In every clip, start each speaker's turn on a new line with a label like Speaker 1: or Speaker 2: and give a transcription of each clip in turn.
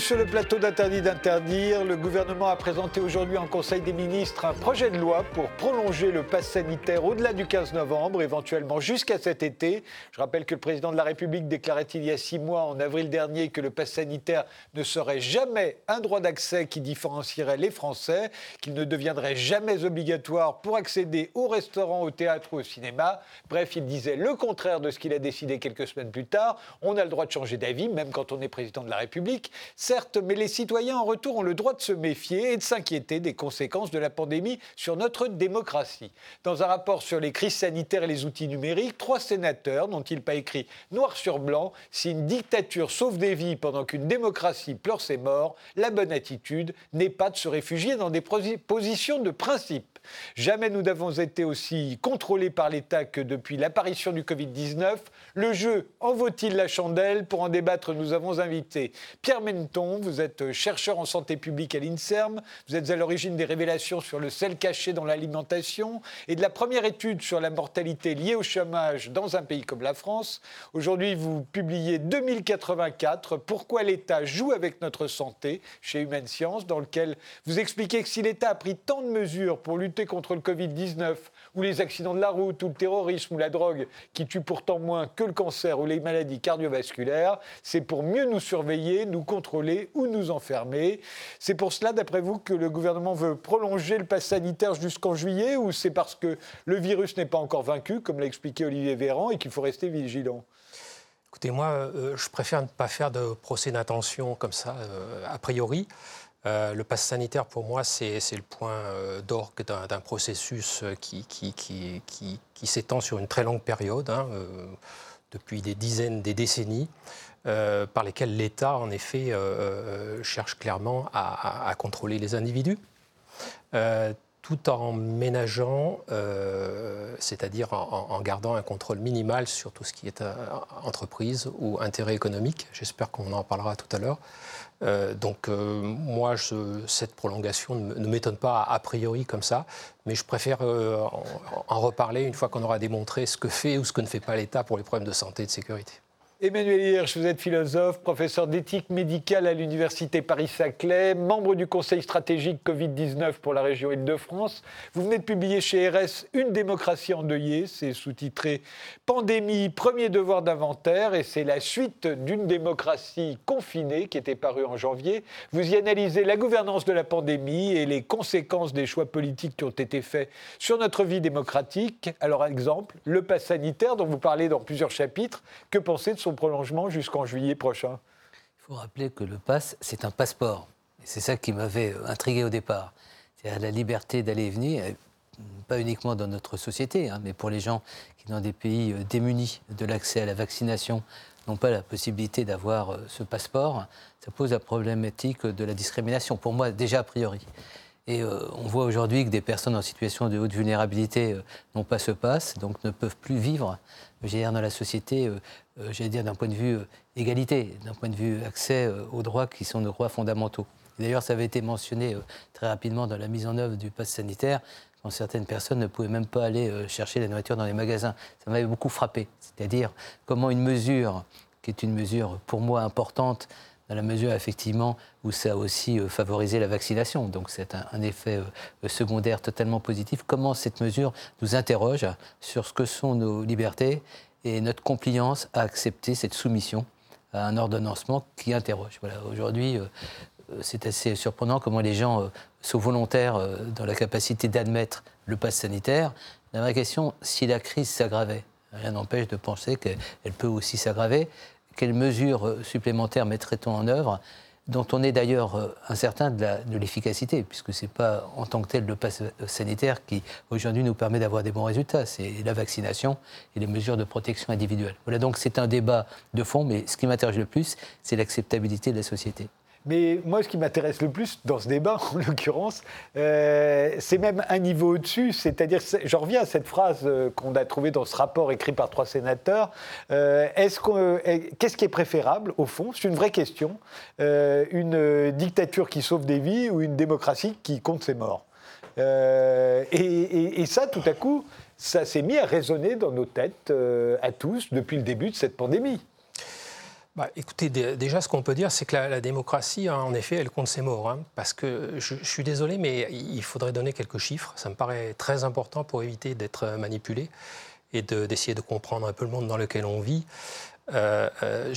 Speaker 1: Sur le plateau d'Interdit d'interdire. Le gouvernement a présenté aujourd'hui en Conseil des ministres un projet de loi pour prolonger le pass sanitaire au-delà du 15 novembre, éventuellement jusqu'à cet été. Je rappelle que le président de la République déclarait il y a six mois, en avril dernier, que le pass sanitaire ne serait jamais un droit d'accès qui différencierait les Français, qu'il ne deviendrait jamais obligatoire pour accéder au restaurant, au théâtre ou au cinéma. Bref, il disait le contraire de ce qu'il a décidé quelques semaines plus tard. On a le droit de changer d'avis, même quand on est président de la République. Certes, mais les citoyens en retour ont le droit de se méfier et de s'inquiéter des conséquences de la pandémie sur notre démocratie. Dans un rapport sur les crises sanitaires et les outils numériques, trois sénateurs, n'ont-ils pas écrit noir sur blanc Si une dictature sauve des vies pendant qu'une démocratie pleure ses morts, la bonne attitude n'est pas de se réfugier dans des positions de principe. Jamais nous n'avons été aussi contrôlés par l'État que depuis l'apparition du Covid-19. Le jeu en vaut-il la chandelle? Pour en débattre, nous avons invité Pierre Menton. Vous êtes chercheur en santé publique à l'INSERM. Vous êtes à l'origine des révélations sur le sel caché dans l'alimentation et de la première étude sur la mortalité liée au chômage dans un pays comme la France. Aujourd'hui, vous publiez 2084 Pourquoi l'État joue avec notre santé chez Humaine Science, dans lequel vous expliquez que si l'État a pris tant de mesures pour lutter contre le Covid-19, ou les accidents de la route, ou le terrorisme, ou la drogue, qui tuent pourtant moins que le cancer ou les maladies cardiovasculaires, c'est pour mieux nous surveiller, nous contrôler ou nous enfermer. C'est pour cela, d'après vous, que le gouvernement veut prolonger le pass sanitaire jusqu'en juillet, ou c'est parce que le virus n'est pas encore vaincu, comme l'a expliqué Olivier Véran, et qu'il faut rester vigilant?
Speaker 2: Écoutez, moi, euh, je préfère ne pas faire de procès d'intention comme ça, euh, a priori. Euh, le pass sanitaire, pour moi, c'est le point d'orgue d'un processus qui s'étend sur une très longue période, hein, depuis des dizaines, des décennies, par lesquelles l'État, en effet, cherche clairement à, contrôler les individus tout en ménageant, c'est-à-dire en, gardant un contrôle minimal sur tout ce qui est entreprise ou intérêt économique. J'espère qu'on en parlera tout à l'heure. Euh, donc euh, moi, cette prolongation ne, m'étonne pas a priori comme ça, mais je préfère euh, en, reparler une fois qu'on aura démontré ce que fait ou ce que ne fait pas l'État pour les problèmes de santé et de sécurité.
Speaker 1: Emmanuel Hirsch, vous êtes philosophe, professeur d'éthique médicale à l'Université Paris-Saclay, membre du Conseil stratégique Covid-19 pour la région Île-de-France. Vous venez de publier chez RS Une démocratie endeuillée, c'est sous-titré Pandémie, premier devoir d'inventaire, et c'est la suite d'une démocratie confinée qui était parue en janvier. Vous y analysez la gouvernance de la pandémie et les conséquences des choix politiques qui ont été faits sur notre vie démocratique. Alors, exemple, le pass sanitaire dont vous parlez dans plusieurs chapitres. Que pensez de son prolongement jusqu'en juillet prochain
Speaker 3: Il faut rappeler que le pass, c'est un passeport. C'est ça qui m'avait euh, intrigué au départ. C'est la liberté d'aller et venir, pas uniquement dans notre société, hein, mais pour les gens qui, dans des pays euh, démunis de l'accès à la vaccination, n'ont pas la possibilité d'avoir euh, ce passeport, ça pose la problématique de la discrimination, pour moi déjà a priori. Et on voit aujourd'hui que des personnes en situation de haute vulnérabilité n'ont pas ce pass, donc ne peuvent plus vivre dire, dans la société, euh, euh, j'allais dire d'un point de vue euh, égalité, d'un point de vue accès aux droits qui sont nos droits fondamentaux. D'ailleurs, ça avait été mentionné très rapidement dans la mise en œuvre du pass sanitaire, quand certaines personnes ne pouvaient même pas aller chercher la nourriture dans les magasins. Ça m'avait beaucoup frappé. C'est-à-dire comment une mesure, qui est une mesure pour moi importante, dans la mesure effectivement où ça a aussi favorisé la vaccination. Donc c'est un, effet secondaire totalement positif. Comment cette mesure nous interroge sur ce que sont nos libertés et notre compliance à accepter cette soumission à un ordonnancement qui interroge. Aujourd'hui, euh, c'est assez surprenant comment les gens euh, sont volontaires euh, dans la capacité d'admettre le pass sanitaire. La vraie question, si la crise s'aggravait, rien n'empêche de penser qu'elle peut aussi s'aggraver. Quelles mesures supplémentaires mettrait-on en œuvre dont on est d'ailleurs euh, incertain de l'efficacité, puisque ce n'est pas en tant que tel le pass sanitaire qui aujourd'hui nous permet d'avoir des bons résultats, c'est la vaccination et les mesures de protection individuelle. Voilà, donc c'est un débat de fond, mais ce qui m'intéresse le plus, c'est l'acceptabilité de la société.
Speaker 1: Mais moi, ce qui m'intéresse le plus dans ce débat, en l'occurrence, euh, c'est même un niveau au-dessus. C'est-à-dire, je reviens à cette phrase euh, qu'on a trouvée dans ce rapport écrit par trois sénateurs. Euh, qu'est-ce qui est préférable, au fond? C'est une vraie question. une dictature qui sauve des vies ou une démocratie qui compte ses morts? Et, ça, tout à coup, ça s'est mis à résonner dans nos têtes à tous depuis le début de cette pandémie.
Speaker 2: Bah, écoutez, déjà, ce qu'on peut dire, c'est que la, démocratie, hein, en effet, elle compte ses morts. Hein, parce que je, suis désolé, mais il faudrait donner quelques chiffres. Ça me paraît très important pour éviter d'être manipulé et d'essayer de, comprendre un peu le monde dans lequel on vit. Euh, euh,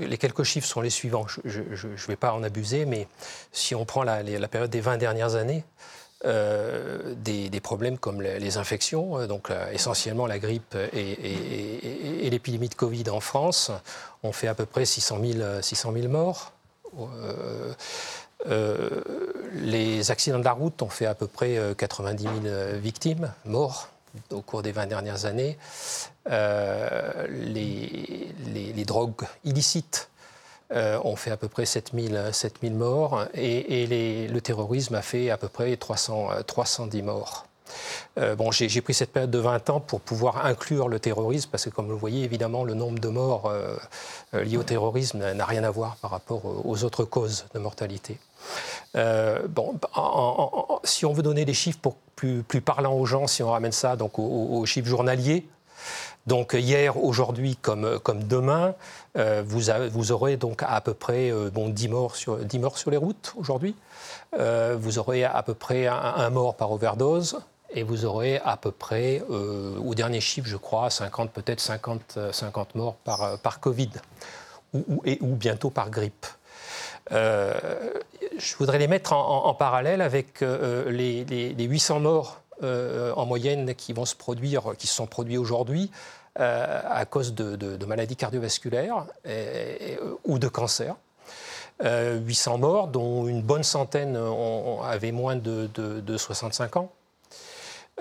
Speaker 2: les quelques chiffres sont les suivants. Je ne vais pas en abuser, mais si on prend la, période des 20 dernières années, euh, des, problèmes comme les, infections, donc essentiellement la grippe et, l'épidémie de Covid en France, ont fait à peu près 600 000, 600 000 morts. les accidents de la route ont fait à peu près 90 000 victimes, morts au cours des 20 dernières années. Euh, les, les, drogues illicites euh, ont fait à peu près 7000, 7000 morts et, le terrorisme a fait à peu près 300, 310 morts. Euh, bon, j'ai pris cette période de 20 ans pour pouvoir inclure le terrorisme, parce que comme vous le voyez, évidemment, le nombre de morts liés au terrorisme n'a rien à voir par rapport aux autres causes de mortalité. bon, si on veut donner des chiffres pour plus, plus parlants aux gens, si on ramène ça donc aux chiffres journaliers, donc hier, aujourd'hui comme, comme demain, euh, vous, vous, aurez donc à peu près euh, bon, 10, morts sur, 10 morts sur les routes aujourd'hui. Euh, vous aurez à peu près un, mort par overdose. Et vous aurez à peu près, au dernier chiffre, je crois, 50, peut-être 50, 50 morts par, par Covid ou, ou bientôt par grippe. je voudrais les mettre en, parallèle avec les, les, les, 800 morts en moyenne qui vont se produire, qui se sont produits aujourd'hui euh, à cause de, maladies cardiovasculaires ou de cancer. 800 euh, morts, dont une bonne centaine avaient moins de, 65 ans.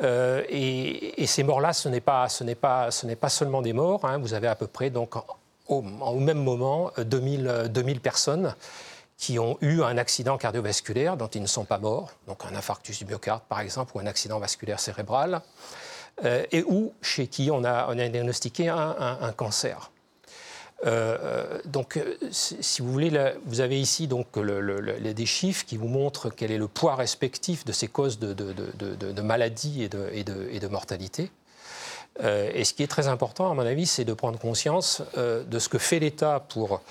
Speaker 2: Euh, et, ces morts-là, ce n'est pas, seulement des morts. Hein. Vous avez à peu près, donc, au, même moment, 2000, 2000, personnes qui ont eu un accident cardiovasculaire dont ils ne sont pas morts, donc un infarctus du myocarde par exemple, ou un accident vasculaire cérébral. Euh, et ou chez qui on a, diagnostiqué un, cancer. Euh, euh, donc, si vous voulez, vous avez ici donc des chiffres qui vous montrent quel est le poids respectif de ces causes de, de, maladies et de mortalité. et ce qui est très important, à mon avis, c'est de prendre conscience de ce que fait l'État pour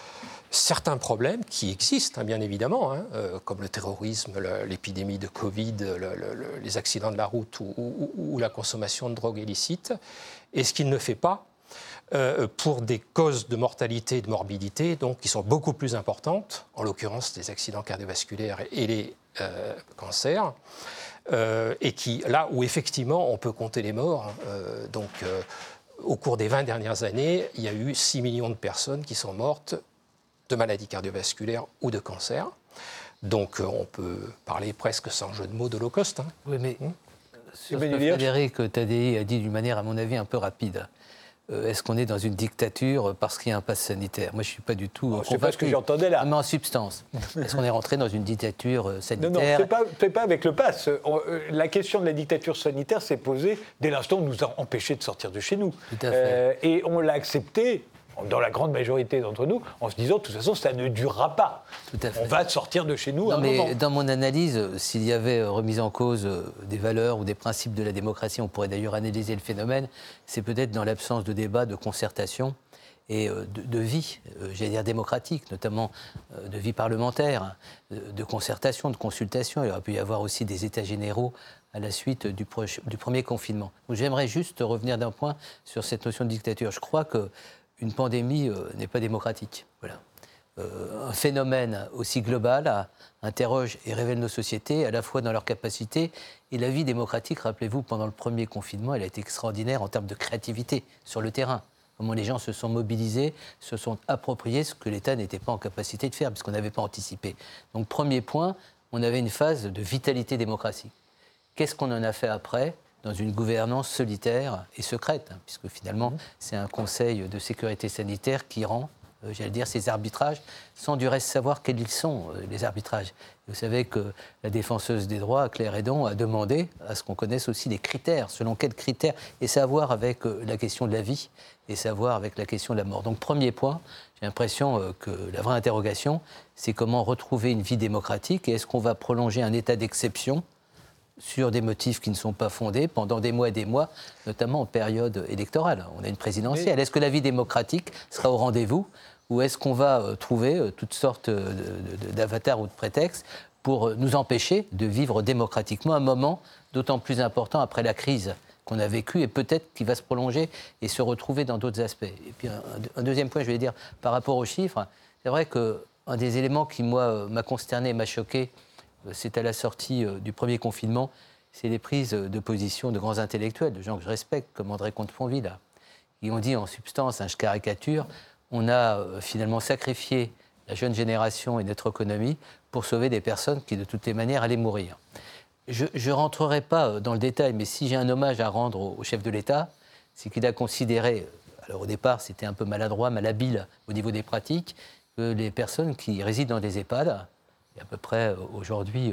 Speaker 2: certains problèmes qui existent, hein, bien évidemment, hein, euh, comme le terrorisme, l'épidémie de Covid, les accidents de la route ou, la consommation de drogue illicite, et ce qu'il ne fait pas euh, pour des causes de mortalité et de morbidité donc, qui sont beaucoup plus importantes, en l'occurrence les accidents cardiovasculaires et les euh, cancers, et qui, là où effectivement on peut compter les morts, hein, donc au cours des 20 dernières années, il y a eu 6 millions de personnes qui sont mortes de maladies cardiovasculaires ou de cancer. Donc euh, on peut parler presque sans jeu de mots d'Holocauste. Hein.
Speaker 3: Oui, mais sur ce que Frédéric Tadei a dit d'une manière, à mon avis, un peu rapide. Euh, est-ce qu'on est dans une dictature parce qu'il y a un pass sanitaire? Moi, je ne suis pas du tout.
Speaker 1: Je ne sais pas ce que j'entendais là.
Speaker 3: Mais en substance. Est-ce qu'on est rentré dans une dictature sanitaire Non,
Speaker 1: non, ce n'est pas, avec le pass. Euh, la question de la dictature sanitaire s'est posée dès l'instant où on nous a empêchés de sortir de chez nous.
Speaker 3: Tout à fait.
Speaker 1: et on l'a accepté dans la grande majorité d'entre nous, en se disant de toute façon, ça ne durera pas.
Speaker 3: Tout à fait.
Speaker 1: On va sortir de chez nous.
Speaker 3: Non, mais dans mon analyse, s'il y avait remise en cause euh, des valeurs ou des principes de la démocratie, on pourrait d'ailleurs analyser le phénomène, c'est peut-être dans l'absence de débat, de concertation et euh, de, vie, euh, j'allais dire démocratique, notamment de vie parlementaire, de concertation, de consultation. Il aurait pu y avoir aussi des états généraux à la suite du, du premier confinement. J'aimerais juste revenir d'un point sur cette notion de dictature. Je crois que une pandémie euh, n'est pas démocratique. Voilà. Euh, un phénomène aussi global interroge et révèle nos sociétés, à la fois dans leur capacité et la vie démocratique. Rappelez-vous, pendant le premier confinement, elle a été extraordinaire en termes de créativité sur le terrain. Comment les gens se sont mobilisés, se sont appropriés ce que l'État n'était pas en capacité de faire, puisqu'on n'avait pas anticipé. Donc, premier point, on avait une phase de vitalité démocratique. Qu'est-ce qu'on en a fait après? Dans une gouvernance solitaire et secrète, hein, puisque finalement, mhm. c'est un conseil de sécurité sanitaire qui rend, euh, j'allais dire, ces arbitrages, sans du reste savoir quels ils sont, euh, les arbitrages. Vous savez que la défenseuse des droits, Claire Edon, a demandé à ce qu'on connaisse aussi des critères, selon quels critères, et savoir avec euh, la question de la vie, et savoir avec la question de la mort. Donc, premier point, j'ai l'impression que la vraie interrogation, c'est comment retrouver une vie démocratique, et est-ce qu'on va prolonger un état d'exception sur des motifs qui ne sont pas fondés pendant des mois et des mois, notamment en période électorale. On a une présidentielle. Est-ce que la vie démocratique sera au rendez-vous ou est-ce qu'on va trouver toutes sortes d'avatars ou de prétextes pour nous empêcher de vivre démocratiquement un moment d'autant plus important après la crise qu'on a vécue et peut-être qui va se prolonger et se retrouver dans d'autres aspects? Et puis un, deuxième point, je vais dire, par rapport aux chiffres, c'est vrai qu'un des éléments qui, moi, m'a consterné et m'a choqué, c'est à la sortie du premier confinement, c'est les prises de position de grands intellectuels, de gens que je respecte, comme André Comte-Fonville, qui ont dit en substance, hein, je caricature, on a euh, finalement sacrifié la jeune génération et notre économie pour sauver des personnes qui, de toutes les manières, allaient mourir. Je ne rentrerai pas euh, dans le détail, mais si j'ai un hommage à rendre au, chef de l'État, c'est qu'il a considéré, euh, alors au départ c'était un peu maladroit, malhabile au niveau des pratiques, que les personnes qui résident dans des EHPAD, il y a à peu près aujourd'hui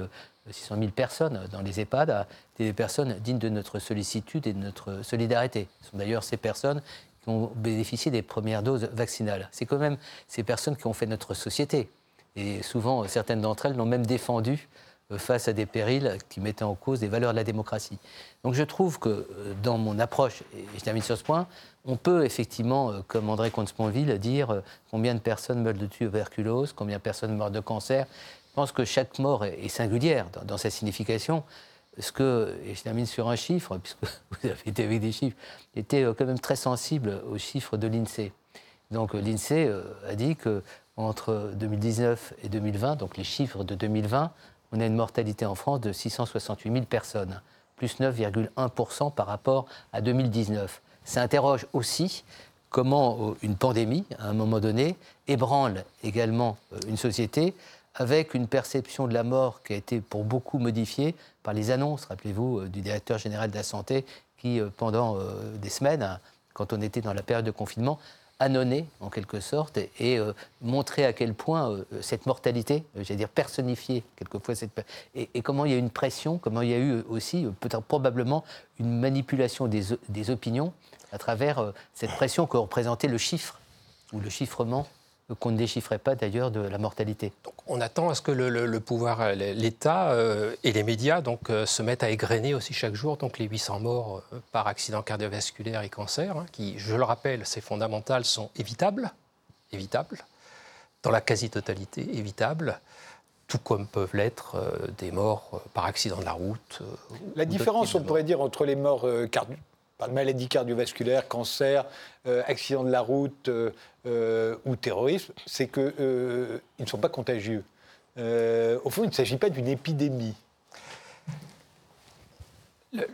Speaker 3: 600 000 personnes dans les EHPAD, des personnes dignes de notre sollicitude et de notre solidarité. Ce sont d'ailleurs ces personnes qui ont bénéficié des premières doses vaccinales. C'est quand même ces personnes qui ont fait notre société. Et souvent, certaines d'entre elles l'ont même défendu euh, face à des périls qui mettaient en cause les valeurs de la démocratie. Donc je trouve que euh, dans mon approche, et je termine sur ce point, on peut effectivement, euh, comme André Comte-Sponville, dire combien de personnes meurent de tuberculose, combien de personnes meurent de cancer, je pense que chaque mort est, singulière dans, sa signification. Ce que, et je termine sur un chiffre, puisque vous avez été avec des chiffres, j'étais euh, quand même très sensible aux chiffres de l'INSEE. Donc euh, l'INSEE euh, a dit qu'entre 2019 et 2020, donc les chiffres de 2020, on a une mortalité en France de 668 000 personnes, plus 9,1% par rapport à 2019. Ça interroge aussi comment une pandémie, à un moment donné, ébranle également une société avec une perception de la mort qui a été pour beaucoup modifiée par les annonces, rappelez-vous, euh, du directeur général de la santé qui, euh, pendant euh, des semaines, quand on était dans la période de confinement, annonçait en quelque sorte et, montrait à quel point cette mortalité, j'allais dire personnifiée quelquefois, cette, et, et, comment il y a eu une pression, comment il y a eu aussi peut-être probablement une manipulation des, des opinions à travers cette pression que représentait le chiffre ou le chiffrement qu'on ne déchiffrait pas d'ailleurs de la mortalité.
Speaker 2: Donc on attend à ce que le, pouvoir, euh, l'État euh, et les médias donc, euh, se mettent à égrener aussi chaque jour donc, les 800 morts par accident cardiovasculaire et cancer, hein, qui, je le rappelle, c'est fondamental, sont évitables, évitables, dans la quasi-totalité évitables tout comme peuvent l'être des morts par accident de la route.
Speaker 1: la différence, on pourrait dire, entre les morts cardiovasculaires maladie cardiovasculaire, cancer, euh, accident de la route euh, euh, ou terrorisme, c'est qu'ils ne sont pas contagieux. au fond, il ne s'agit pas d'une épidémie.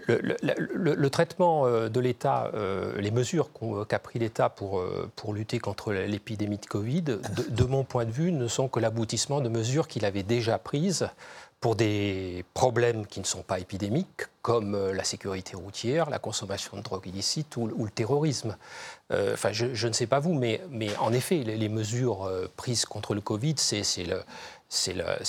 Speaker 2: Le, traitement de l'État, les mesures qu'a pris l'État pour, pour lutter contre l'épidémie de Covid, de, mon point de vue, ne sont que l'aboutissement de mesures qu'il avait déjà prises pour des problèmes qui ne sont pas épidémiques, comme euh, la sécurité routière, la consommation de drogue illicite ou, le terrorisme. Euh, enfin, je, ne sais pas vous, mais, en effet, les, mesures euh, prises contre le Covid, c'est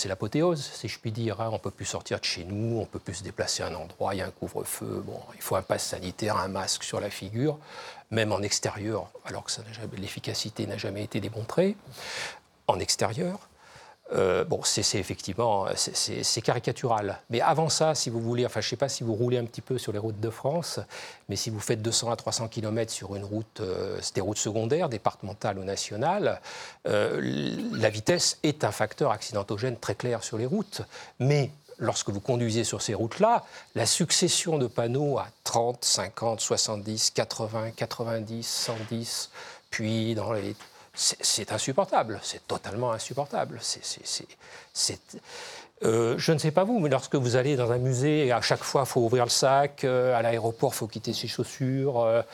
Speaker 2: l'apothéose, si je puis dire. Hein. On ne peut plus sortir de chez nous, on ne peut plus se déplacer à un endroit, il y a un couvre-feu, bon, il faut un passe sanitaire, un masque sur la figure, même en extérieur, alors que l'efficacité n'a jamais été démontrée. En extérieur, euh, bon, c'est effectivement c'est caricatural. Mais avant ça, si vous voulez, enfin, je ne sais pas si vous roulez un petit peu sur les routes de France, mais si vous faites 200 à 300 km sur une route, euh, des routes secondaires, départementales ou nationales, euh, la vitesse est un facteur accidentogène très clair sur les routes. Mais lorsque vous conduisez sur ces routes-là, la succession de panneaux à 30, 50, 70, 80, 90, 110, puis dans les c'est insupportable, c'est totalement insupportable. Euh, je ne sais pas vous, mais lorsque vous allez dans un musée, à chaque fois, il faut ouvrir le sac, euh, à l'aéroport, il faut quitter ses chaussures.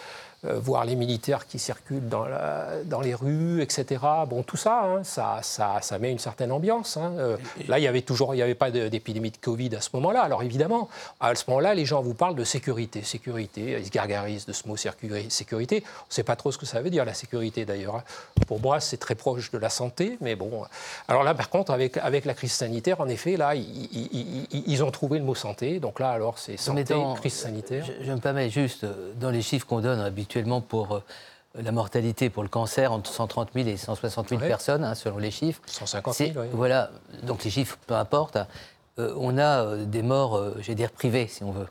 Speaker 2: Euh, euh, voir les militaires qui circulent dans, dans, les rues, etc. Bon, tout ça, hein, ça, ça, ça, met une certaine ambiance. Hein. Euh, là, il n'y avait toujours, il y avait pas d'épidémie de Covid à ce moment-là. Alors évidemment, à ce moment-là, les gens vous parlent de sécurité, sécurité. Ils se gargarisent de ce mot sécurité. On ne sait pas trop ce que ça veut dire la sécurité d'ailleurs. Hein. Pour moi, c'est très proche de la santé, mais bon. Alors là, par contre, avec, avec la crise sanitaire, en effet, là, ils, ont trouvé le mot santé. Donc là, alors, c'est santé, crise sanitaire.
Speaker 3: Je, je, me permets juste, dans les chiffres qu'on donne habituellement, actuellement pour euh, la mortalité pour le cancer entre 130 000 et 160 000 personnes, hein, selon les chiffres.
Speaker 2: 150 000, oui.
Speaker 3: Voilà, donc les chiffres, peu importe. Euh, on a euh, des morts, j'ai dire, privées, si on veut.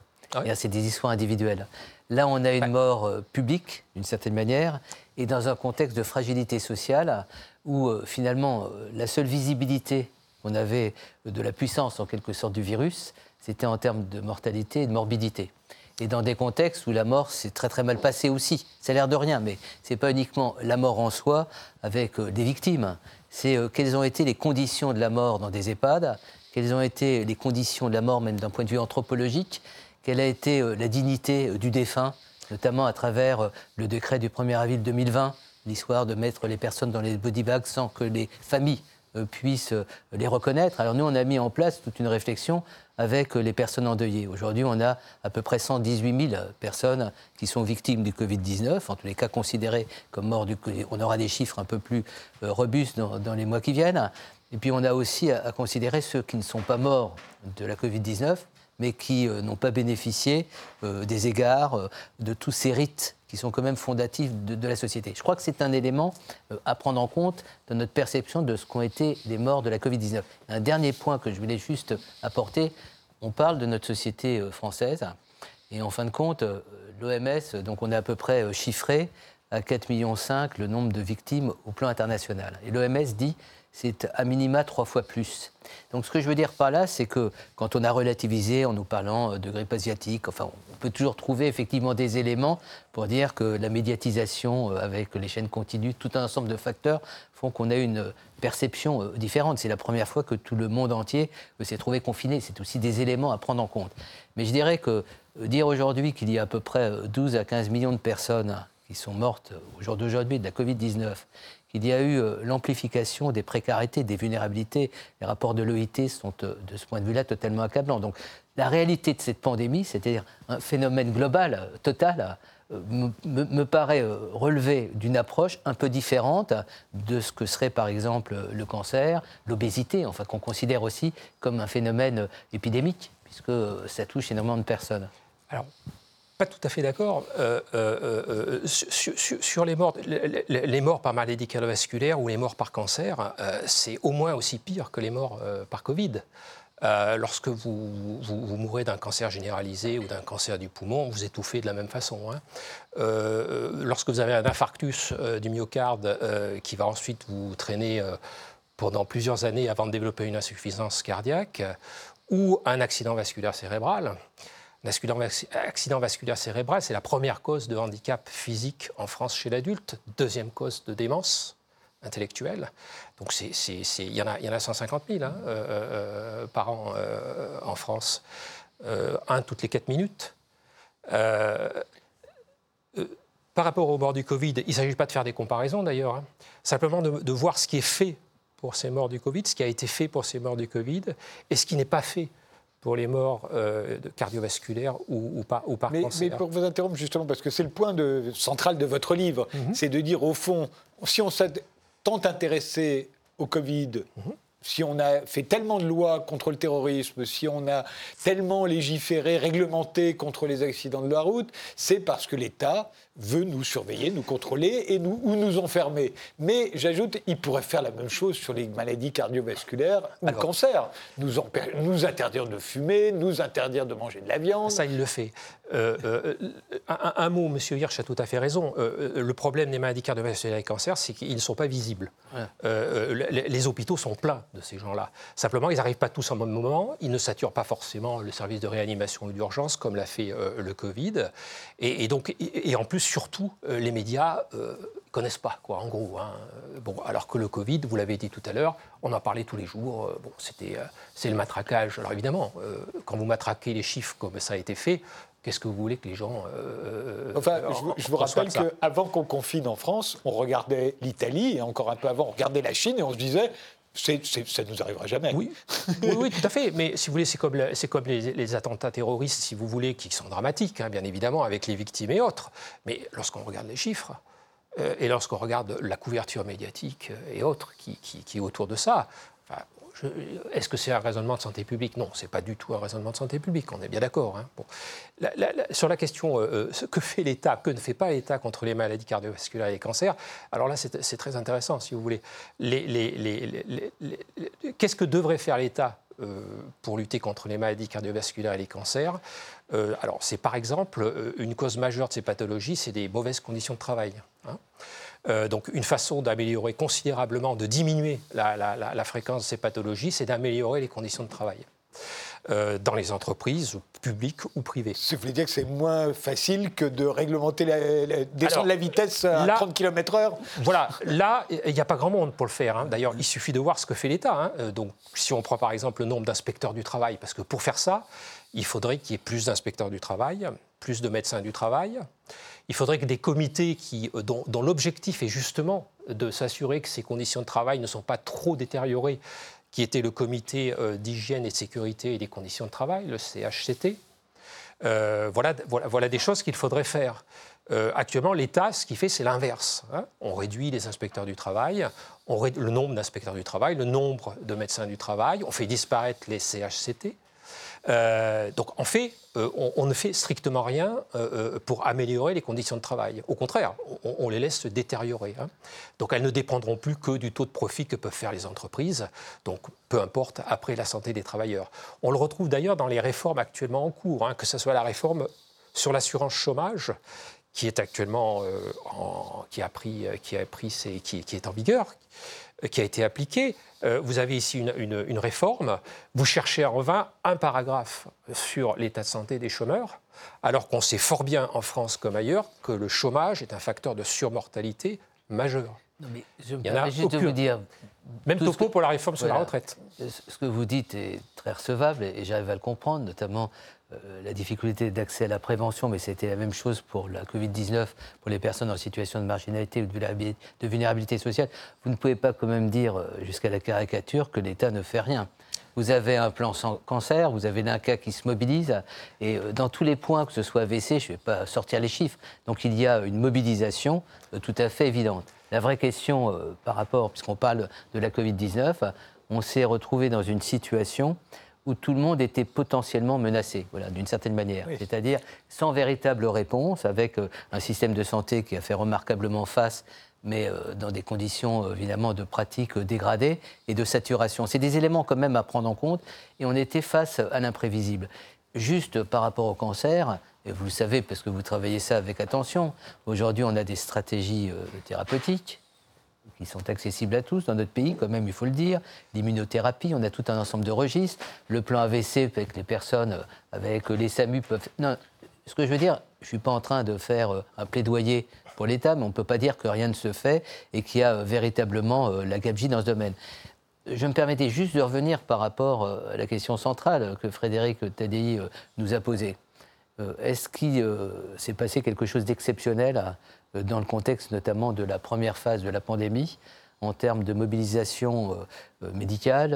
Speaker 3: C'est des histoires individuelles. Là, on a une mort euh, publique, d'une certaine manière, et dans un contexte de fragilité sociale où euh, finalement euh, la seule visibilité qu'on avait de la puissance en quelque sorte du virus, c'était en termes de mortalité et de morbidité. Et dans des contextes où la mort s'est très très mal passée aussi. Ça a l'air de rien, mais ce n'est pas uniquement la mort en soi avec des victimes. C'est quelles ont été les conditions de la mort dans des EHPAD, quelles ont été les conditions de la mort même d'un point de vue anthropologique, quelle a été euh, la dignité euh, du défunt, notamment à travers euh, le décret du 1er avril 2020, l'histoire de mettre les personnes dans les body bags sans que les familles puissent les reconnaître. Alors nous, on a mis en place toute une réflexion avec les personnes endeuillées. Aujourd'hui, on a à peu près 118 000 personnes qui sont victimes du Covid-19, en tous les cas considérées comme morts du Covid. On aura des chiffres un peu plus robustes dans, les mois qui viennent. Et puis on a aussi à considérer ceux qui ne sont pas morts de la Covid-19, mais qui euh, n'ont pas bénéficié euh, des égards, euh, de tous ces rites qui sont quand même fondatifs de, la société. Je crois que c'est un élément à prendre en compte dans notre perception de ce qu'ont été les morts de la Covid-19. Un dernier point que je voulais juste apporter, on parle de notre société française, et en fin de compte, l'OMS, donc on est à peu près chiffré à 4,5 millions le nombre de victimes au plan international. Et l'OMS dit c'est à minima trois fois plus. Donc ce que je veux dire par là, c'est que quand on a relativisé en nous parlant euh, de grippe asiatique, enfin, on peut toujours trouver effectivement des éléments pour dire que la médiatisation euh, avec les chaînes continues, tout un ensemble de facteurs font qu'on a une perception euh, différente. C'est la première fois que tout le monde entier s'est trouvé confiné. C'est aussi des éléments à prendre en compte. Mais je dirais que dire aujourd'hui qu'il y a à peu près 12 à 15 millions de personnes qui sont mortes au jour d'aujourd'hui de la Covid-19 il y a eu euh, l'amplification des précarités, des vulnérabilités. Les rapports de l'OIT sont, euh, de ce point de vue-là, totalement accablants. Donc, la réalité de cette pandémie, c'est-à-dire un phénomène global, euh, total, me, paraît relever d'une approche un peu différente de ce que serait par exemple le cancer, l'obésité, enfin qu'on considère aussi comme un phénomène épidémique, puisque ça touche énormément de personnes.
Speaker 2: Alors, pas tout à fait d'accord. Euh, euh, euh, sur, les morts, les, morts par maladie cardiovasculaire ou les morts par cancer, c'est au moins aussi pire que les morts par Covid. lorsque vous, vous, mourrez d'un cancer généralisé ou d'un cancer du poumon, vous étouffez de la même façon. Hein. lorsque vous avez un infarctus du myocarde qui va ensuite vous traîner pendant plusieurs années avant de développer une insuffisance cardiaque ou un accident vasculaire cérébral, L'accident vasculaire cérébral, c'est la première cause de handicap physique en France chez l'adulte, deuxième cause de démence intellectuelle. Donc il y, en a, y en a 150 000 hein, euh, euh, par an euh, en France, un toutes les 4 minutes. par rapport au bord du Covid, il ne s'agit pas de faire des comparaisons d'ailleurs, hein. simplement de, voir ce qui est fait pour ces morts du Covid, ce qui a été fait pour ces morts du Covid et ce qui n'est pas fait pour les morts euh, cardiovasculaires ou, ou, par, ou par
Speaker 1: mais,
Speaker 2: cancer.
Speaker 1: Mais pour vous interrompre justement, parce que c'est le point de, central de votre livre, mhm. c'est de dire au fond, si on s'est tant intéressé au Covid, mhm si on a fait tellement de lois contre le terrorisme, si on a tellement légiféré, réglementé contre les accidents de la route, c'est parce que l'État veut nous surveiller, nous contrôler et nous, ou nous enfermer. Mais j'ajoute, il pourrait faire la même chose sur les maladies cardiovasculaires ou le cancer. Nous, nous interdire de fumer, nous interdire de manger de la viande.
Speaker 2: Ça, il le fait. Euh, euh, un, mot, M. Hirsch a tout à fait raison. Euh, le problème des maladies cardiovasculaires et cancer, c'est qu'ils ne sont pas visibles. Les, les, hôpitaux sont pleins de ces gens-là. Simplement, ils n'arrivent pas tous en même moment. Ils ne saturent pas forcément le service de réanimation ou d'urgence, comme l'a fait le Covid. Et, donc, et, en plus, surtout, les médias connaissent pas, quoi, en gros. Hein. Bon, alors que le Covid, vous l'avez dit tout à l'heure, on en parlait tous les jours. Bon, c'était, c'est le matraquage. Alors évidemment, quand vous matraquez les chiffres comme ça a été fait, Qu'est-ce que vous voulez que les gens. Euh,
Speaker 1: enfin, je, vous rappelle qu'avant qu'on confine en France, on regardait l'Italie, et encore un peu avant, on regardait la Chine, et on se disait. Ça ne nous arrivera jamais.
Speaker 2: Oui. oui, tout à fait. Mais si vous voulez, c'est comme, comme les, attentats terroristes, si vous voulez, qui sont dramatiques, hein, bien évidemment, avec les victimes et autres. Mais lorsqu'on regarde les chiffres, euh, et lorsqu'on regarde la couverture médiatique et autres qui, qui, qui est autour de ça, est-ce que c'est un raisonnement de santé publique? Non, ce n'est pas du tout un raisonnement de santé publique, on est bien d'accord. Hein. sur la question, euh, euh, ce que fait l'État, que ne fait pas l'État contre les maladies cardiovasculaires et les cancers, alors là, c'est très intéressant, si vous voulez. Qu'est-ce que devrait faire l'État pour lutter contre les maladies cardiovasculaires et les cancers? alors, c'est par exemple une cause majeure de ces pathologies, c'est des mauvaises conditions de travail. Hein. Donc, une façon d'améliorer considérablement, de diminuer la fréquence de ces pathologies, c'est d'améliorer les conditions de travail. Euh, dans les entreprises publiques ou privées.
Speaker 1: Ça veut dire que c'est moins facile que de réglementer la, descendre la vitesse à 30 km/h
Speaker 2: Voilà, là, il n'y a pas grand monde pour le faire. Hein. D'ailleurs, il suffit de voir ce que fait l'État. Hein. Euh, donc, si on prend par exemple le nombre d'inspecteurs du travail, parce que pour faire ça, il faudrait qu'il y ait plus d'inspecteurs du travail, plus de médecins du travail. Il faudrait que des comités qui, euh, dont, l'objectif est justement de s'assurer que ces conditions de travail ne sont pas trop détériorées qui était le comité euh, d'hygiène et de sécurité et des conditions de travail, le CHCT. Euh, voilà, voilà, voilà, des choses qu'il faudrait faire. Actuellement, l'État, ce qu'il fait, c'est l'inverse. Hein. On réduit les inspecteurs du travail, on réduit le nombre d'inspecteurs du travail, le nombre de médecins du travail, on fait disparaître les CHCT. Euh, donc en fait, euh, on, ne fait strictement rien euh, pour améliorer les conditions de travail. Au contraire, on, les laisse se détériorer. Hein. Donc elles ne dépendront plus que du taux de profit que peuvent faire les entreprises. Donc peu importe après la santé des travailleurs. On le retrouve d'ailleurs dans les réformes actuellement en cours, hein, que ce soit la réforme sur l'assurance chômage qui est actuellement qui a pris, qui a pris, qui, qui est en vigueur, qui a été appliquée. Euh, vous avez ici une, réforme, vous cherchez en vain un paragraphe sur l'état de santé des chômeurs, alors qu'on sait fort bien en France comme ailleurs que le chômage est un facteur de surmortalité majeur.
Speaker 3: Non, mais je me permets juste de vous dire.
Speaker 2: Même topo pour la réforme sur la retraite.
Speaker 3: Ce que vous dites est très recevable et j'arrive à le comprendre, notamment euh, la difficulté d'accès à la prévention, mais c'était la même chose pour la Covid-19, pour les personnes en situation de marginalité ou de vulnérabilité sociale. Vous ne pouvez pas quand même dire euh, jusqu'à la caricature que l'État ne fait rien. Vous avez un plan sans cancer, vous avez un cas qui se mobilise, et euh, dans tous les points, que ce soit AVC, je ne vais pas sortir les chiffres, donc il y a une mobilisation tout à fait évidente. La vraie question par rapport, puisqu'on parle de la Covid-19, on s'est retrouvé dans une situation où tout le monde était potentiellement menacé, voilà, d'une certaine manière. C'est-à-dire sans véritable réponse, avec euh, un système de santé qui a fait remarquablement face, mais euh, dans des conditions euh, évidemment de pratique dégradées et de saturation. C'est des éléments quand même à prendre en compte, et on était face à l'imprévisible. Juste par rapport au cancer, et vous le savez parce que vous travaillez ça avec attention, aujourd'hui on a des stratégies thérapeutiques qui sont accessibles à tous dans notre pays, quand même, il faut le dire. L'immunothérapie, on a tout un ensemble de registres. Le plan AVC avec les personnes, euh, avec les SAMU peuvent. Non, ce que je veux dire, je ne suis pas en train de faire euh, un plaidoyer pour l'État, mais on ne peut pas dire que rien ne se fait et qu'il y a euh, véritablement la gabegie dans ce domaine. Je me permettais juste de revenir par rapport à la question centrale que Frédéric Tadei nous a posée. Est-ce qu'il s'est passé quelque chose d'exceptionnel euh, dans le contexte notamment de la première phase de la pandémie, en termes de mobilisation euh, euh, médicale,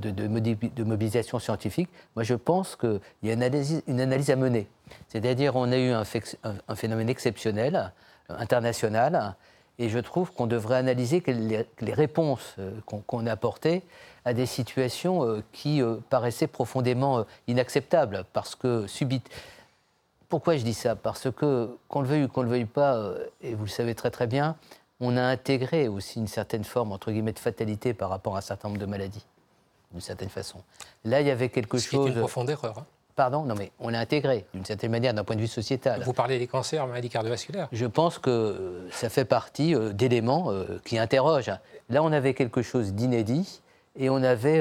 Speaker 3: de, mobilisation scientifique, moi je pense qu'il y a une analyse, une analyse à mener. C'est-à-dire on a eu un, phénomène exceptionnel, international, et je trouve qu'on devrait analyser les, les réponses qu'on a apportées à des situations qui paraissaient profondément inacceptables, parce que subite pourquoi je dis ça? Parce que, qu'on le veuille ou qu'on ne le veuille pas, euh, et vous le savez très très bien, on a intégré aussi une certaine forme, entre guillemets, de fatalité par rapport à un certain nombre de maladies, d'une certaine façon. Là, il y avait quelque
Speaker 2: Ce
Speaker 3: chose...
Speaker 2: C'est une profonde erreur. Hein.
Speaker 3: Pardon Non, mais on l'a intégré, d'une certaine manière, d'un point de vue sociétal.
Speaker 2: Vous parlez des cancers, maladies cardiovasculaires
Speaker 3: Je pense que euh, ça fait partie euh, d'éléments qui interrogent. Là, on avait quelque chose d'inédit et on avait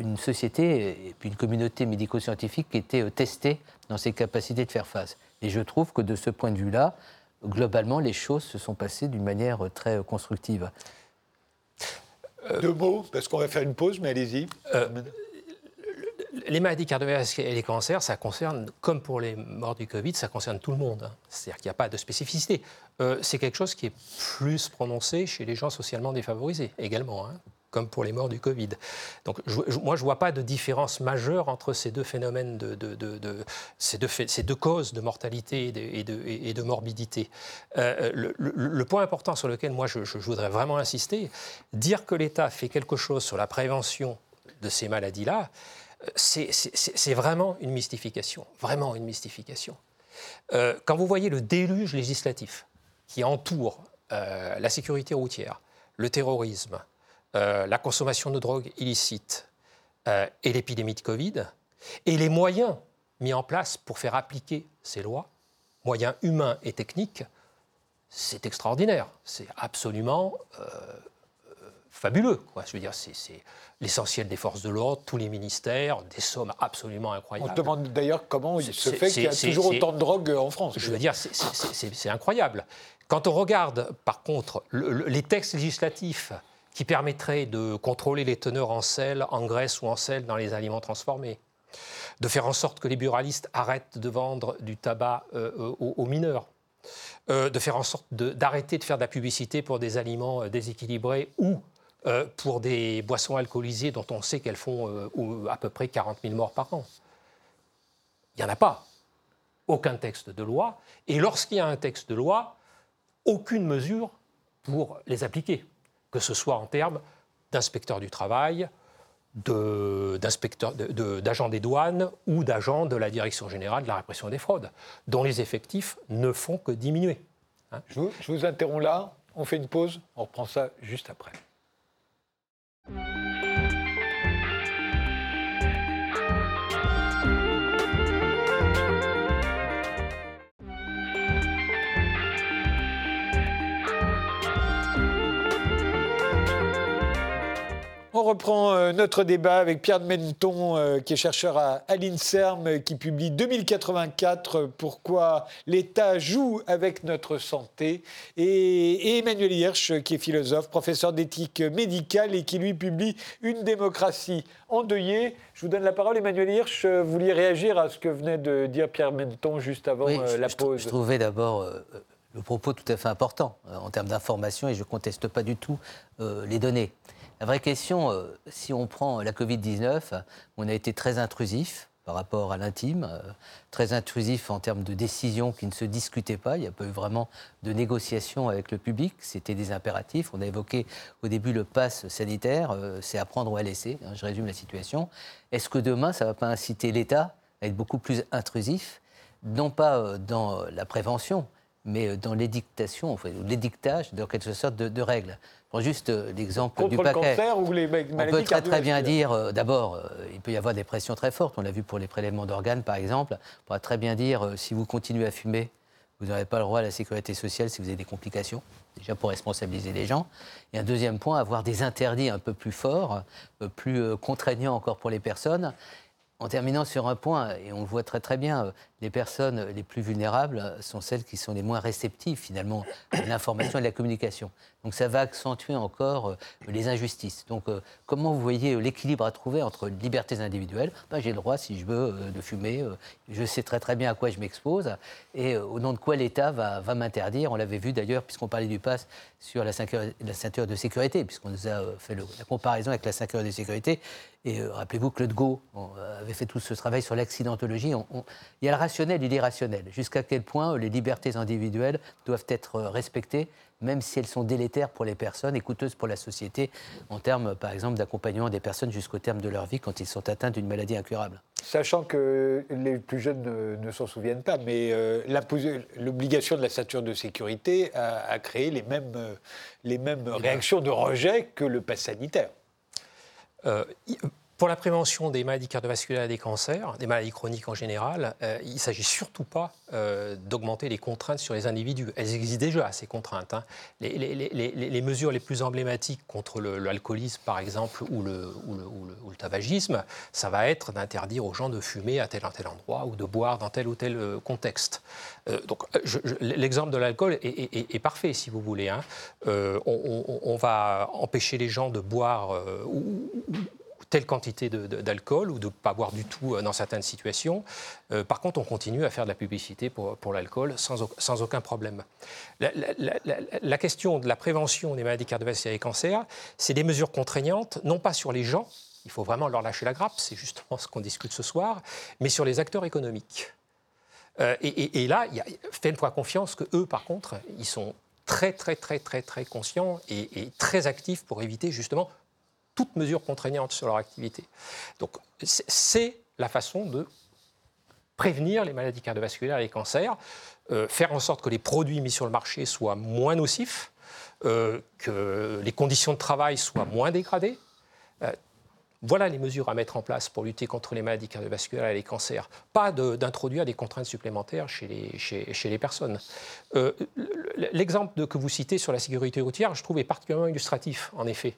Speaker 3: une société et puis une communauté médico-scientifique qui était testée dans ses capacités de faire face. Et je trouve que de ce point de vue-là, globalement, les choses se sont passées d'une manière très constructive.
Speaker 1: Euh, Deux mots, parce qu'on va faire une pause, mais allez-y. Euh,
Speaker 2: les maladies cardiovasculaires et les cancers, ça concerne, comme pour les morts du Covid, ça concerne tout le monde. C'est-à-dire qu'il n'y a pas de spécificité. Euh, c'est quelque chose qui est plus prononcé chez les gens socialement défavorisés également. Hein comme pour les morts du Covid. Donc moi, je ne vois pas de différence majeure entre ces deux phénomènes, de, ces, deux, causes de mortalité et de, et de morbidité. Euh, le, point important sur lequel moi, je, voudrais vraiment insister, dire que l'État fait quelque chose sur la prévention de ces maladies-là, c'est vraiment une mystification, vraiment une mystification. Euh, quand vous voyez le déluge législatif qui entoure euh, la sécurité routière, le terrorisme, euh, la consommation de drogue illicite, et l'épidémie de Covid, et les moyens mis en place pour faire appliquer ces lois, moyens humains et techniques, c'est extraordinaire. C'est absolument fabuleux. Quoi. Je veux dire, c'est l'essentiel des forces de l'ordre, tous les ministères, des sommes absolument incroyables.
Speaker 1: On se demande d'ailleurs comment il se fait qu'il y a toujours autant de drogue en France.
Speaker 2: Je veux dire, c'est incroyable. Quand on regarde, par contre, les textes législatifs qui permettraient de contrôler les teneurs en sel, en graisse ou en sel dans les aliments transformés, de faire en sorte que les buralistes arrêtent de vendre du tabac euh, euh, aux, mineurs, euh, de faire en sorte d'arrêter de, faire de la publicité pour des aliments déséquilibrés ou euh, pour des boissons alcoolisées dont on sait qu'elles font euh, à peu près 40 000 morts par an. Il n'y en a pas. Aucun texte de loi. Et lorsqu'il y a un texte de loi, aucune mesure pour les appliquer, que ce soit en termes d'inspecteurs du travail, d'agents des douanes ou d'agents de la Direction générale de la répression des fraudes, dont les effectifs ne font que diminuer.
Speaker 1: Hein. je vous interromps là, on fait une pause, on reprend ça juste après. Thank you. On reprend euh, notre débat avec Pierre de Menton, euh, qui est chercheur à, l'INSERM, qui publie 2084 Pourquoi l'État joue avec notre santé, et, Emmanuel Hirsch, qui est philosophe, professeur d'éthique médicale et qui lui publie Une démocratie endeuillée. Je vous donne la parole, Emmanuel Hirsch. Vous vouliez réagir à ce que venait de dire Pierre Menton juste avant euh, la pause
Speaker 3: Je trouvais d'abord le propos tout à fait important en termes d'information et je ne conteste pas du tout les données. La vraie question, euh, si on prend la Covid-19, on a été très intrusif par rapport à l'intime, euh, très intrusif en termes de décisions qui ne se discutaient pas. Il n'y a pas eu vraiment de négociation avec le public. C'était des impératifs. On a évoqué au début le pass sanitaire. Euh, c'est à prendre ou à laisser. Hein, je résume la situation. Est-ce que demain, ça ne va pas inciter l'État à être beaucoup plus intrusif, non pas dans la prévention, mais dans l'édictation, l'édictage quelque sorte de règles juste euh, l'exemple du paquet.
Speaker 1: Le cancer ou les maladies
Speaker 3: On peut très, très bien dire, euh, d'abord, euh, il peut y avoir des pressions très fortes. On l'a vu pour les prélèvements d'organes, par exemple. On pourrait très bien dire, si vous continuez à fumer, vous n'aurez pas le droit à la sécurité sociale si vous avez des complications, déjà pour responsabiliser les gens. Et un deuxième point, avoir des interdits un peu plus forts, plus contraignants encore pour les personnes. En terminant sur un point, et on le voit très très bien, les personnes les plus vulnérables sont celles qui sont les moins réceptives finalement à l'information et de la communication. Donc ça va accentuer encore euh, les injustices. Donc euh, comment vous voyez euh, l'équilibre à trouver entre libertés individuelles? Ben, J'ai le droit, si je veux, de fumer. je sais très très bien à quoi je m'expose. Et au nom de quoi l'État va, va m'interdire? On l'avait vu d'ailleurs, puisqu'on parlait du pass, sur la ceinture, de sécurité, puisqu'on nous a fait la comparaison avec la ceinture de sécurité. Et rappelez-vous, Claude Gau avait fait tout ce travail sur l'accidentologie. il y a le rationnel et l'irrationnel. Jusqu'à quel point les libertés individuelles doivent être respectées même si elles sont délétères pour les personnes et coûteuses pour la société, en termes, par exemple, d'accompagnement des personnes jusqu'au terme de leur vie quand ils sont atteints d'une maladie incurable.
Speaker 1: Sachant que les plus jeunes ne, s'en souviennent pas, mais euh, l'obligation de la ceinture de sécurité a, créé les mêmes, euh, les mêmes réactions de rejet que le pass sanitaire.
Speaker 2: Euh, pour la prévention des maladies cardiovasculaires et des cancers, des maladies chroniques en général, euh, il ne s'agit surtout pas euh, d'augmenter les contraintes sur les individus. Elles existent déjà, ces contraintes. Hein. Les, mesures les plus emblématiques contre l'alcoolisme, par exemple, ou le, tabagisme, ça va être d'interdire aux gens de fumer à tel ou tel endroit ou de boire dans tel ou tel euh, contexte. donc, l'exemple de l'alcool est, parfait, si vous voulez. Hein. On, va empêcher les gens de boire telle quantité d'alcool ou de ne pas boire du tout euh, dans certaines situations. Euh, par contre, on continue à faire de la publicité pour, l'alcool sans, aucun problème. La, question de la prévention des maladies cardiovasculaires et cancers, c'est des mesures contraignantes, non pas sur les gens, il faut vraiment leur lâcher la grappe, c'est justement ce qu'on discute ce soir, mais sur les acteurs économiques. Euh, et, là, faites-moi confiance que eux, par contre, ils sont très, très, très, très, très conscients et, et très actifs pour éviter justement toute mesure contraignante sur leur activité. Donc c'est la façon de prévenir les maladies cardiovasculaires et les cancers, euh, faire en sorte que les produits mis sur le marché soient moins nocifs, euh, que les conditions de travail soient moins dégradées. Euh, Voilà les mesures à mettre en place pour lutter contre les maladies cardiovasculaires et les cancers. Pas d'introduire des contraintes supplémentaires chez les, personnes. Euh, l'exemple que vous citez sur la sécurité routière, je trouve, est particulièrement illustratif, en effet.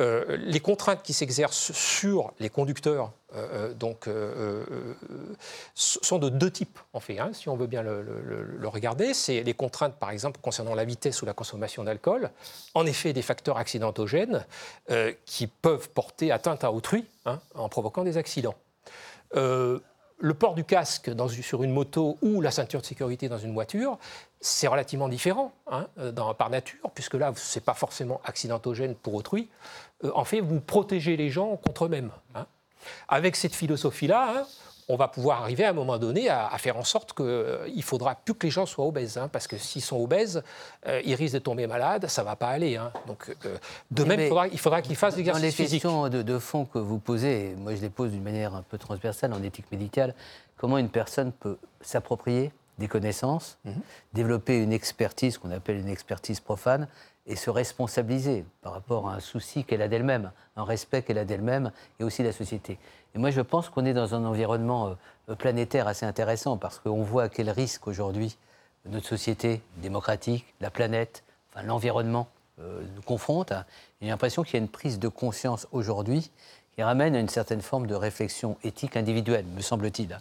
Speaker 2: Euh, les contraintes qui s'exercent sur les conducteurs euh, donc, sont de deux types, en fait, hein, si on veut bien le, regarder. C'est les contraintes, par exemple, concernant la vitesse ou la consommation d'alcool. En effet, des facteurs accidentogènes qui peuvent porter atteinte à autrui hein, en provoquant des accidents. Euh, le port du casque sur une moto ou la ceinture de sécurité dans une voiture, c'est relativement différent hein, euh, par nature, puisque là, ce n'est pas forcément accidentogène pour autrui. Euh, en fait, vous protégez les gens contre eux-mêmes. Hein. Avec cette philosophie-là, on va pouvoir arriver à un moment donné à, faire en sorte qu'il euh, ne faudra plus que les gens soient obèses, hein, parce que s'ils sont obèses, euh, ils risquent de tomber malades, ça ne va pas aller. Hein. Donc, euh, de même, il faudra, qu'ils fassent l'exercice
Speaker 3: physique. Dans les questions de, fond que vous posez, moi je les pose d'une manière un peu transversale en éthique médicale, comment une personne peut s'approprier des connaissances, mhm. développer une expertise qu'on appelle une expertise profane, et se responsabiliser par rapport à un souci qu'elle a d'elle-même, un respect qu'elle a d'elle-même et aussi de la société. Et moi, je pense qu'on est dans un environnement euh, planétaire assez intéressant parce qu'on voit à quel risque aujourd'hui notre société démocratique, la planète, enfin, l'environnement euh, nous confronte. J'ai l'impression qu'il y a une prise de conscience aujourd'hui qui ramène à une certaine forme de réflexion éthique individuelle, me semble-t-il.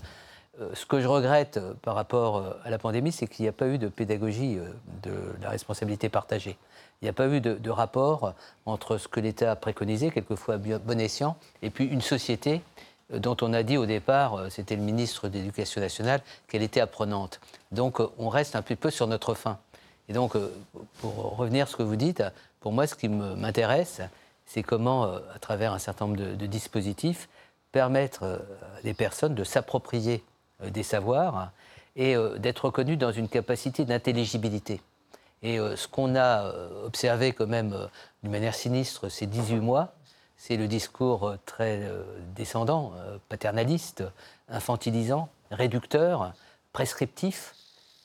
Speaker 3: Euh, ce que je regrette par rapport à la pandémie, c'est qu'il n'y a pas eu de pédagogie de la responsabilité partagée. Il n'y a pas eu de, rapport entre ce que l'État a préconisé, quelquefois bon escient, et puis une société euh, dont on a dit au départ, euh, c'était le ministre de l'Éducation nationale, qu'elle était apprenante. Donc euh, on reste un petit peu sur notre fin. Et donc, pour revenir à ce que vous dites, pour moi, ce qui m'intéresse, c'est comment, à travers un certain nombre de, dispositifs, permettre à les personnes de s'approprier des savoirs et d'être reconnues dans une capacité d'intelligibilité. Et euh, ce qu'on a euh, observé quand même euh, d'une manière sinistre ces 18 mois, c'est le discours très descendant, paternaliste, infantilisant, réducteur, prescriptif,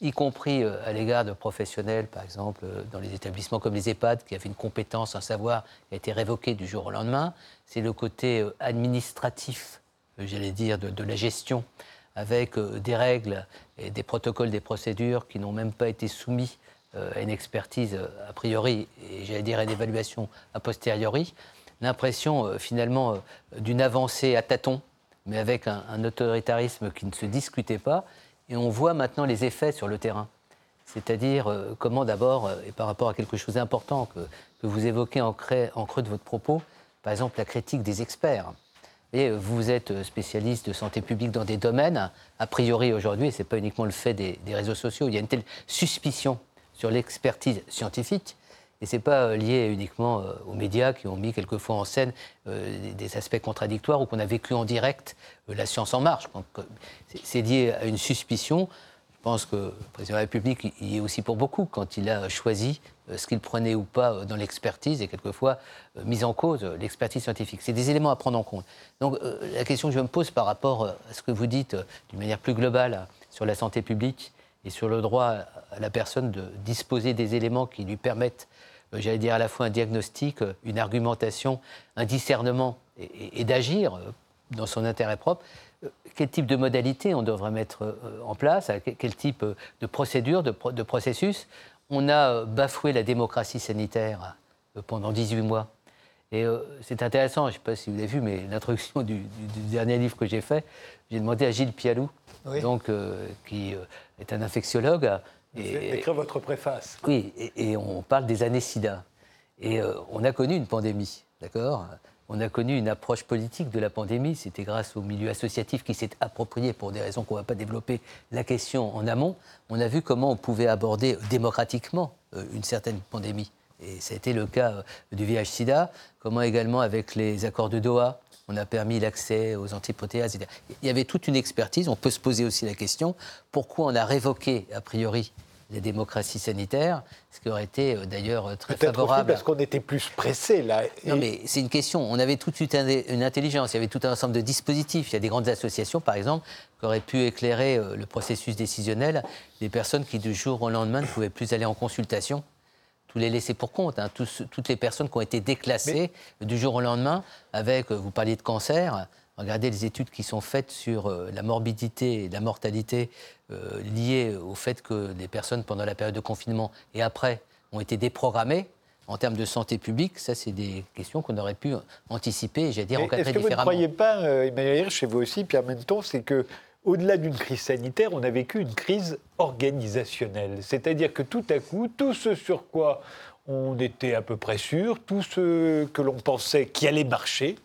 Speaker 3: y compris à l'égard de professionnels, par exemple, dans les établissements comme les EHPAD, qui avaient une compétence, un savoir qui a été révoqué du jour au lendemain. C'est le côté administratif, j'allais dire, de, de, la gestion, avec des règles et des protocoles, des procédures qui n'ont même pas été soumis une expertise euh, a priori, et j'allais dire une évaluation a posteriori, l'impression euh, finalement d'une avancée à tâtons, mais avec un, autoritarisme qui ne se discutait pas. Et on voit maintenant les effets sur le terrain. C'est-à-dire comment d'abord, et par rapport à quelque chose d'important que, vous évoquez en, creux de votre propos, par exemple la critique des experts. Et vous êtes spécialiste de santé publique dans des domaines, a priori aujourd'hui, et ce n'est pas uniquement le fait des, réseaux sociaux, il y a une telle suspicion sur l'expertise scientifique. Et ce n'est pas euh, lié uniquement euh, aux médias qui ont mis quelquefois en scène euh, des aspects contradictoires ou qu'on a vécu en direct la science en marche. C'est lié à une suspicion. Je pense que le président de la République y est aussi pour beaucoup quand il a choisi ce qu'il prenait ou pas dans l'expertise et quelquefois mis en cause l'expertise scientifique. C'est des éléments à prendre en compte. Donc la question que je me pose par rapport à ce que vous dites d'une manière plus globale sur la santé publique, et sur le droit à la personne de disposer des éléments qui lui permettent, euh, j'allais dire à la fois un diagnostic, euh, une argumentation, un discernement et, d'agir euh, dans son intérêt propre. Quel type de modalité on devrait mettre en place Quel type de procédure, de, processus? On a bafoué la démocratie sanitaire pendant 18 mois. Et c'est intéressant, je ne sais pas si vous avez vu, mais l'introduction du, dernier livre que j'ai fait, j'ai demandé à Gilles Pialou, donc, qui est un infectiologue.
Speaker 1: Et, écrire votre préface.
Speaker 3: Oui, et, on parle des années SIDA. Et euh, on a connu une pandémie, d'accord? On a connu une approche politique de la pandémie. C'était grâce au milieu associatif qui s'est approprié, pour des raisons qu'on ne va pas développer, la question en amont. On a vu comment on pouvait aborder démocratiquement euh, une certaine pandémie. Et ça a été le cas euh, du VIH-Sida, comment également avec les accords de Doha, on a permis l'accès aux antiprotéases. Il y avait toute une expertise. On peut se poser aussi la question pourquoi on a révoqué, a priori, les démocraties sanitaires, ce qui aurait été euh, d'ailleurs euh, très favorable.
Speaker 1: parce qu'on était plus pressé là.
Speaker 3: Non, mais c'est une question. On avait tout de suite une intelligence. Il y avait tout un ensemble de dispositifs. Il y a des grandes associations, par exemple, qui auraient pu éclairer euh, le processus décisionnel des personnes qui, du jour au lendemain, ne pouvaient plus aller en consultation tous les laissés pour compte, hein, toutes les personnes qui ont été déclassées du jour au lendemain, avec, vous parliez de cancer, regardez les études qui sont faites sur la morbidité et la mortalité liées au fait que les personnes, pendant la période de confinement et après, ont été déprogrammées en termes de santé publique, ça, c'est des questions qu'on aurait pu anticiper, j'allais dire, encadrer différemment.
Speaker 1: Est-ce que vous ne croyez pas, euh, Emmanuel chez vous aussi, Pierre Menton, c'est que au-delà d'une crise sanitaire, on a vécu une crise organisationnelle. C'est-à-dire que tout à coup, tout ce sur quoi on était à peu près sûr, tout ce que l'on pensait qui allait marcher,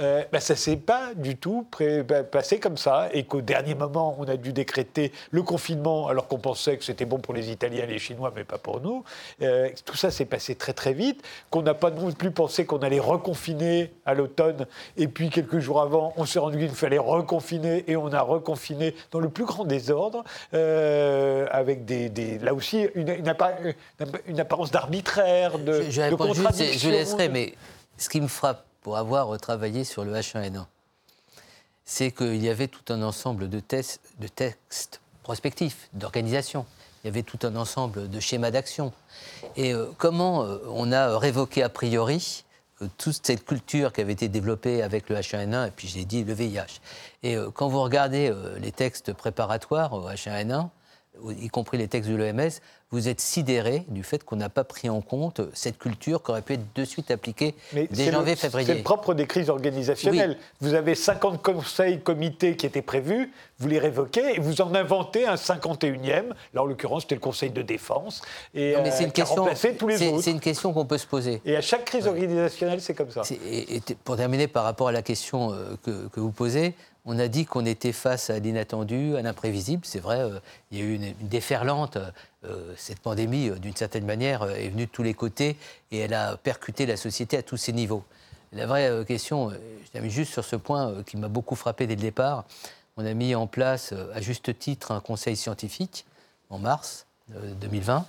Speaker 1: euh, ben, ça ne s'est pas du tout ben, passé comme ça, et qu'au dernier moment, on a dû décréter le confinement alors qu'on pensait que c'était bon pour les Italiens et les Chinois, mais pas pour nous. Euh, tout ça s'est passé très très vite, qu'on n'a pas non plus pensé qu'on allait reconfiner à l'automne, et puis quelques jours avant, on s'est rendu compte qu'il fallait reconfiner, et on a reconfiné dans le plus grand désordre, euh, avec des, là aussi une, une apparence d'arbitraire de,
Speaker 3: je, je, je laisserai, mais ce qui me frappe pour avoir travaillé sur le H1N1, c'est qu'il y avait tout un ensemble de, tests, de textes prospectifs, d'organisation. Il y avait tout un ensemble de schémas d'action. Et euh, comment euh, on a révoqué a priori euh, toute cette culture qui avait été développée avec le H1N1 et puis j'ai dit le VIH. Et quand vous regardez les textes préparatoires au H1N1, y compris les textes de l'OMS, vous êtes sidéré du fait qu'on n'a pas pris en compte cette culture qui aurait pu être de suite appliquée dès janvier-février.
Speaker 1: C'est le propre des crises organisationnelles. Vous avez 50 conseils, comités qui étaient prévus, vous les révoquez et vous en inventez un 51e. Là, en l'occurrence, c'était le Conseil de défense. Et
Speaker 3: c'est une, question, C'est une question qu'on peut se poser.
Speaker 1: Et à chaque crise organisationnelle, c'est comme ça.
Speaker 3: Et, pour terminer par rapport à la question euh, que, que vous posez, on a dit qu'on était face à l'inattendu, à l'imprévisible. C'est vrai, euh, il y a eu une, déferlante. Euh, cette pandémie, euh, d'une certaine manière, est venue de tous les côtés et elle a percuté la société à tous ses niveaux. La vraie question, je termine juste sur ce point qui m'a beaucoup frappé dès le départ. On a mis en place, à juste titre, un conseil scientifique en mars 2020.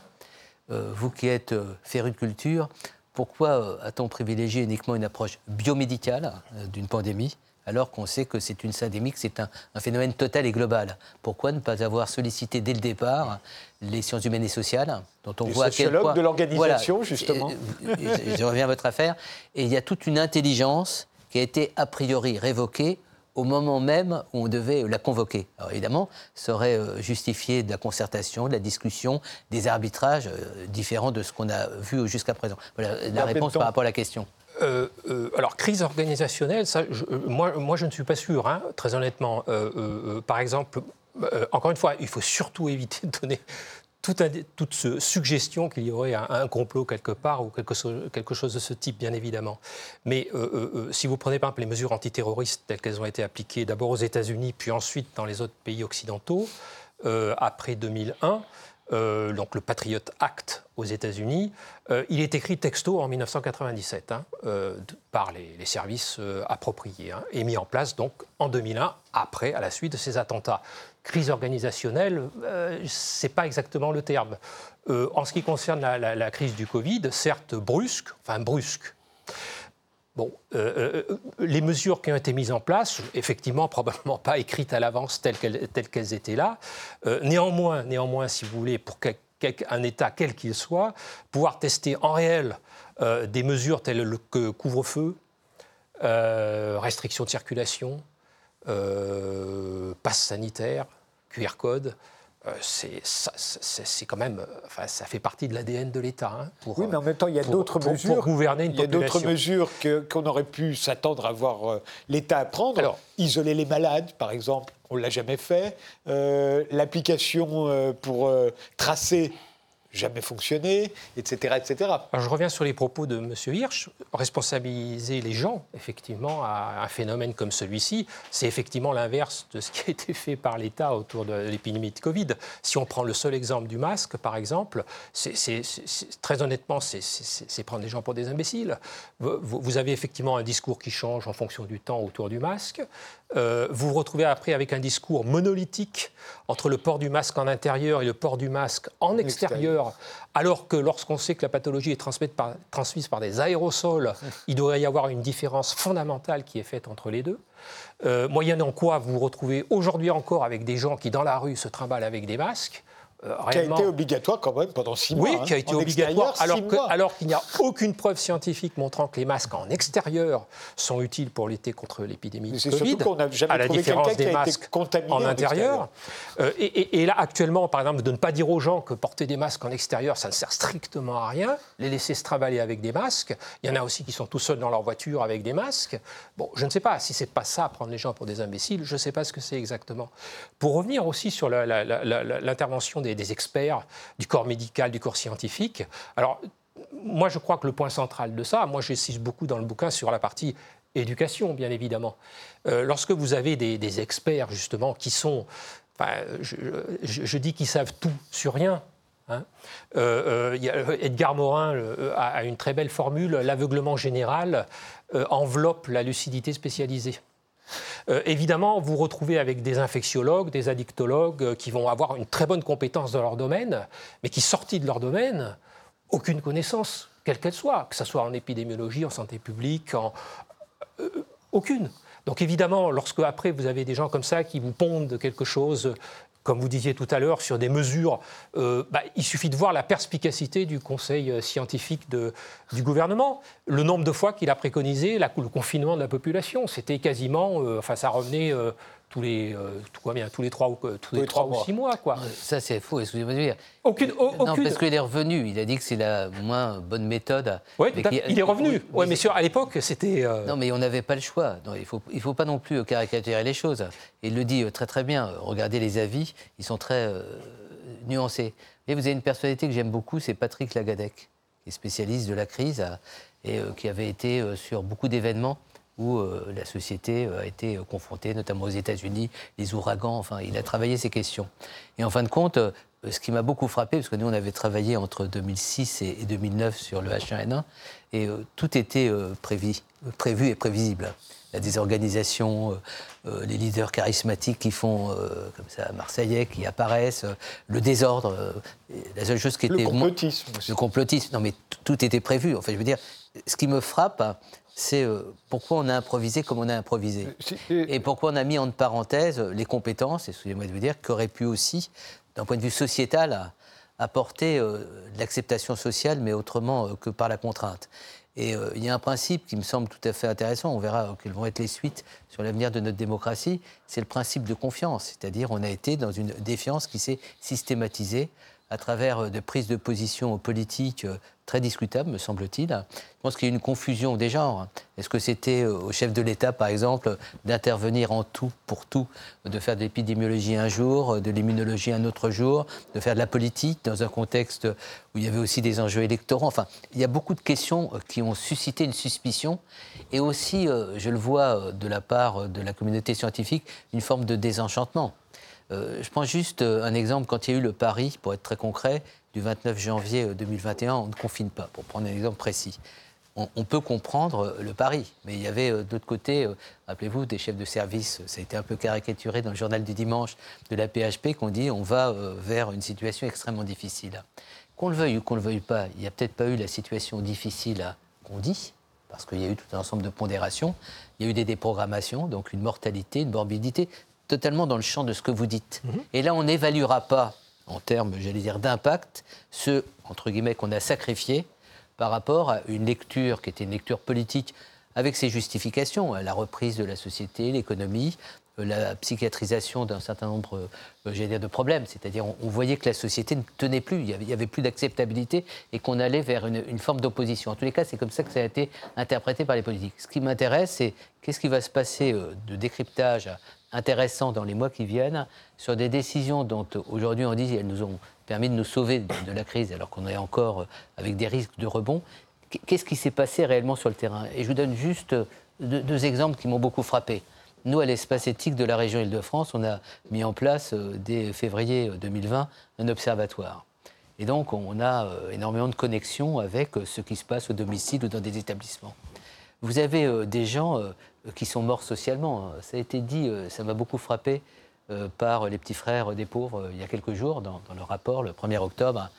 Speaker 3: vous qui êtes féru de culture, pourquoi a-t-on privilégié uniquement une approche biomédicale d'une pandémie alors qu'on sait que c'est une syndémie, que c'est un, phénomène total et global? Pourquoi ne pas avoir sollicité dès le départ les sciences humaines et sociales,
Speaker 1: dont on voit à quel point... de l'organisation, justement.
Speaker 3: Je, reviens à votre affaire. Et il y a toute une intelligence qui a été a priori révoquée au moment même où on devait la convoquer. Alors évidemment, ça aurait euh, justifié de la concertation, de la discussion, des arbitrages euh, différents de ce qu'on a vu jusqu'à présent. Voilà la réponse par rapport à la question.
Speaker 2: Euh, euh, alors, crise organisationnelle, ça, je, moi, moi, je ne suis pas sûr, hein, très honnêtement. par exemple, encore une fois, il faut surtout éviter de donner toute, toute suggestion qu'il y aurait un, complot quelque part ou quelque, chose de ce type, bien évidemment. Mais si vous prenez par exemple les mesures antiterroristes telles qu'elles ont été appliquées d'abord aux États-Unis, puis ensuite dans les autres pays occidentaux, après 2001, euh, donc le Patriot Act aux États-Unis, euh, il est écrit texto en 1997 hein, euh, par les, services appropriés hein, et mis en place donc en 2001, après, à la suite de ces attentats. Crise organisationnelle, c'est pas exactement le terme. en ce qui concerne la, crise du Covid, certes brusque, enfin brusque, Bon, euh, euh, les mesures qui ont été mises en place, effectivement, probablement pas écrites à l'avance telles qu'elles, étaient là. Euh, néanmoins, néanmoins, si vous voulez, pour un État quel qu'il soit, pouvoir tester en réel des mesures telles que couvre-feu, restriction de circulation, passe sanitaire, QR code, euh, c'est quand même, enfin, ça fait partie de l'ADN de l'État. Hein,
Speaker 1: oui, mais en même temps, il y a d'autres mesures.
Speaker 2: Pour gouverner une
Speaker 1: Il y a d'autres mesures qu'on aurait pu s'attendre à voir euh, l'État prendre. Alors, Isoler les malades, par exemple, on ne l'a jamais fait. Euh, l'application pour tracer jamais fonctionné, etc. etc.
Speaker 2: Je reviens sur les propos de M. Hirsch. Responsabiliser les gens, effectivement, à un phénomène comme celui-ci, c'est effectivement l'inverse de ce qui a été fait par l'État autour de l'épidémie de Covid. Si on prend le seul exemple du masque, par exemple, très honnêtement, c'est prendre les gens pour des imbéciles. Vous, avez effectivement un discours qui change en fonction du temps autour du masque. Euh, vous vous retrouvez après avec un discours monolithique entre le port du masque en intérieur et le port du masque en extérieur, alors que lorsqu'on sait que la pathologie est transmise par, transmise par des aérosols, il devrait y avoir une différence fondamentale qui est faite entre les deux. Euh, moyennant quoi vous vous retrouvez aujourd'hui encore avec des gens qui, dans la rue, se trimballent avec des masques.
Speaker 1: Euh, qui a été obligatoire quand même pendant six mois.
Speaker 2: Oui, qui a hein. été obligatoire, alors, qu'il n'y a aucune preuve scientifique montrant que les masques en extérieur sont utiles pour lutter contre l'épidémie de Covid.
Speaker 1: Qu'on n'a jamais à la différence des masques
Speaker 2: en intérieur. Euh, et, là, actuellement, par exemple, de ne pas dire aux gens que porter des masques en extérieur, ça ne sert strictement à rien. Les laisser se travailler avec des masques. Il y en a aussi qui sont tout seuls dans leur voiture avec des masques. Bon, je ne sais pas si c'est pas ça, prendre les gens pour des imbéciles. Je ne sais pas ce que c'est exactement. Pour revenir aussi sur l'intervention des des, experts du corps médical, du corps scientifique. Alors, moi, je crois que le point central de ça, moi, j'insiste beaucoup dans le bouquin sur la partie éducation, bien évidemment. Euh, lorsque vous avez des, experts, justement, qui sont. Enfin, je, dis qu'ils savent tout sur rien. Hein. Euh, euh, Edgar Morin a, une très belle formule l'aveuglement général enveloppe la lucidité spécialisée. Euh, évidemment, vous retrouvez avec des infectiologues, des addictologues euh, qui vont avoir une très bonne compétence dans leur domaine, mais qui, sortis de leur domaine, aucune connaissance, quelle qu'elle soit, que ce soit en épidémiologie, en santé publique. Euh, aucune. Donc évidemment, lorsque après vous avez des gens comme ça qui vous pondent quelque chose comme vous disiez tout à l'heure, sur des mesures, euh, bah, il suffit de voir la perspicacité du conseil euh, scientifique du gouvernement. Le nombre de fois qu'il a préconisé le confinement de la population, c'était quasiment, euh, enfin ça revenait tous les, euh, tout, bien, tous les trois ou, tous, les, trois, ou six mois. Quoi.
Speaker 3: Ça, c'est faux, excusez-moi de dire.
Speaker 2: Aucune,
Speaker 3: Non, parce qu'il est revenu. Il a dit que c'est la moins bonne méthode.
Speaker 2: Oui, il, est revenu. Oui, mais sur, à l'époque, c'était.
Speaker 3: Euh, non, mais on n'avait pas le choix. Non, il ne faut, il faut pas non plus caricaturer les choses. Il le dit euh, très, très bien. Regardez les avis, ils sont très nuancés. Et vous avez une personnalité que j'aime beaucoup, c'est Patrick Lagadec, qui est spécialiste de la crise et qui avait été sur beaucoup d'événements où euh, la société euh, a été euh, confrontée, notamment aux États-Unis, les ouragans. Enfin, il a travaillé ces questions. Et en fin de compte, ce qui m'a beaucoup frappé, parce que nous, on avait travaillé entre 2006 et 2009 sur le H1N1, et tout était prévu, prévu et prévisible. Il y a des organisations, les leaders charismatiques qui font, comme ça, Marseillais, qui apparaissent, le désordre. la seule chose qui était. Le
Speaker 1: complotisme.
Speaker 3: Le complotisme. Non, mais tout était prévu. Enfin, je veux dire, ce qui me frappe, c'est euh, pourquoi on a improvisé comme on a improvisé. Euh, et pourquoi on a mis en parenthèse les compétences, excusez-moi de vous dire, qu'aurait pu aussi, d'un point de vue sociétal, apporter euh, de l'acceptation sociale, mais autrement que par la contrainte. Et il y a un principe qui me semble tout à fait intéressant, on verra quelles vont être les suites sur l'avenir de notre démocratie, c'est le principe de confiance. C'est-à-dire on a été dans une défiance qui s'est systématisée à travers des prises de position politiques très discutable, me semble-t-il. Je pense qu'il y a une confusion des genres. Est-ce que c'était euh, au chef de l'État, par exemple, d'intervenir en tout pour tout, de faire de l'épidémiologie un jour, de l'immunologie un autre jour, de faire de la politique dans un contexte où il y avait aussi des enjeux électoraux? Enfin, il y a beaucoup de questions euh, qui ont suscité une suspicion et aussi, euh, je le vois de la part de la communauté scientifique, une forme de désenchantement. Je prends juste un exemple, quand il y a eu le pari, pour être très concret, du 29 janvier 2021, euh, on ne confine pas, pour prendre un exemple précis. On, peut comprendre euh, le pari, mais il y avait euh, d'autre côté, rappelez-vous, des chefs de service, ça a été un peu caricaturé dans le journal du dimanche de la PHP, qu'on dit on va vers une situation extrêmement difficile. Qu'on le veuille ou qu'on le veuille pas, il n'y a peut-être pas eu la situation difficile qu'on dit, parce qu'il y a eu tout un ensemble de pondérations, il y a eu des déprogrammations, donc une mortalité, une morbidité, totalement dans le champ de ce que vous dites. Mhm. Et là, on n'évaluera pas en termes, j'allais dire, d'impact, ce, entre guillemets, qu'on a sacrifié par rapport à une lecture qui était une lecture politique avec ses justifications, la reprise de la société, l'économie, la psychiatrisation d'un certain nombre euh, dire, de problèmes. C'est-à-dire, on, voyait que la société ne tenait plus, il n'y avait, plus d'acceptabilité et qu'on allait vers une, une forme d'opposition. En tous les cas, c'est comme ça que ça a été interprété par les politiques. Ce qui m'intéresse, c'est qu'est-ce qui va se passer euh, de décryptage intéressant dans les mois qui viennent sur des décisions dont aujourd'hui on dit qu'elles nous ont permis de nous sauver de, la crise alors qu'on est encore euh, avec des risques de rebond. Qu'est-ce qui s'est passé réellement sur le terrain? Et je vous donne juste euh, deux, exemples qui m'ont beaucoup frappé. Nous, à l'espace éthique de la région Île-de-France, on a mis en place euh, dès février 2020 un observatoire. Et donc, on a énormément de connexions avec ce qui se passe au domicile ou dans des établissements. Vous avez des gens qui sont morts socialement. Ça a été dit, euh, ça m'a beaucoup frappé euh, par les petits frères des pauvres euh, il y a quelques jours, dans, le rapport, le 1er octobre,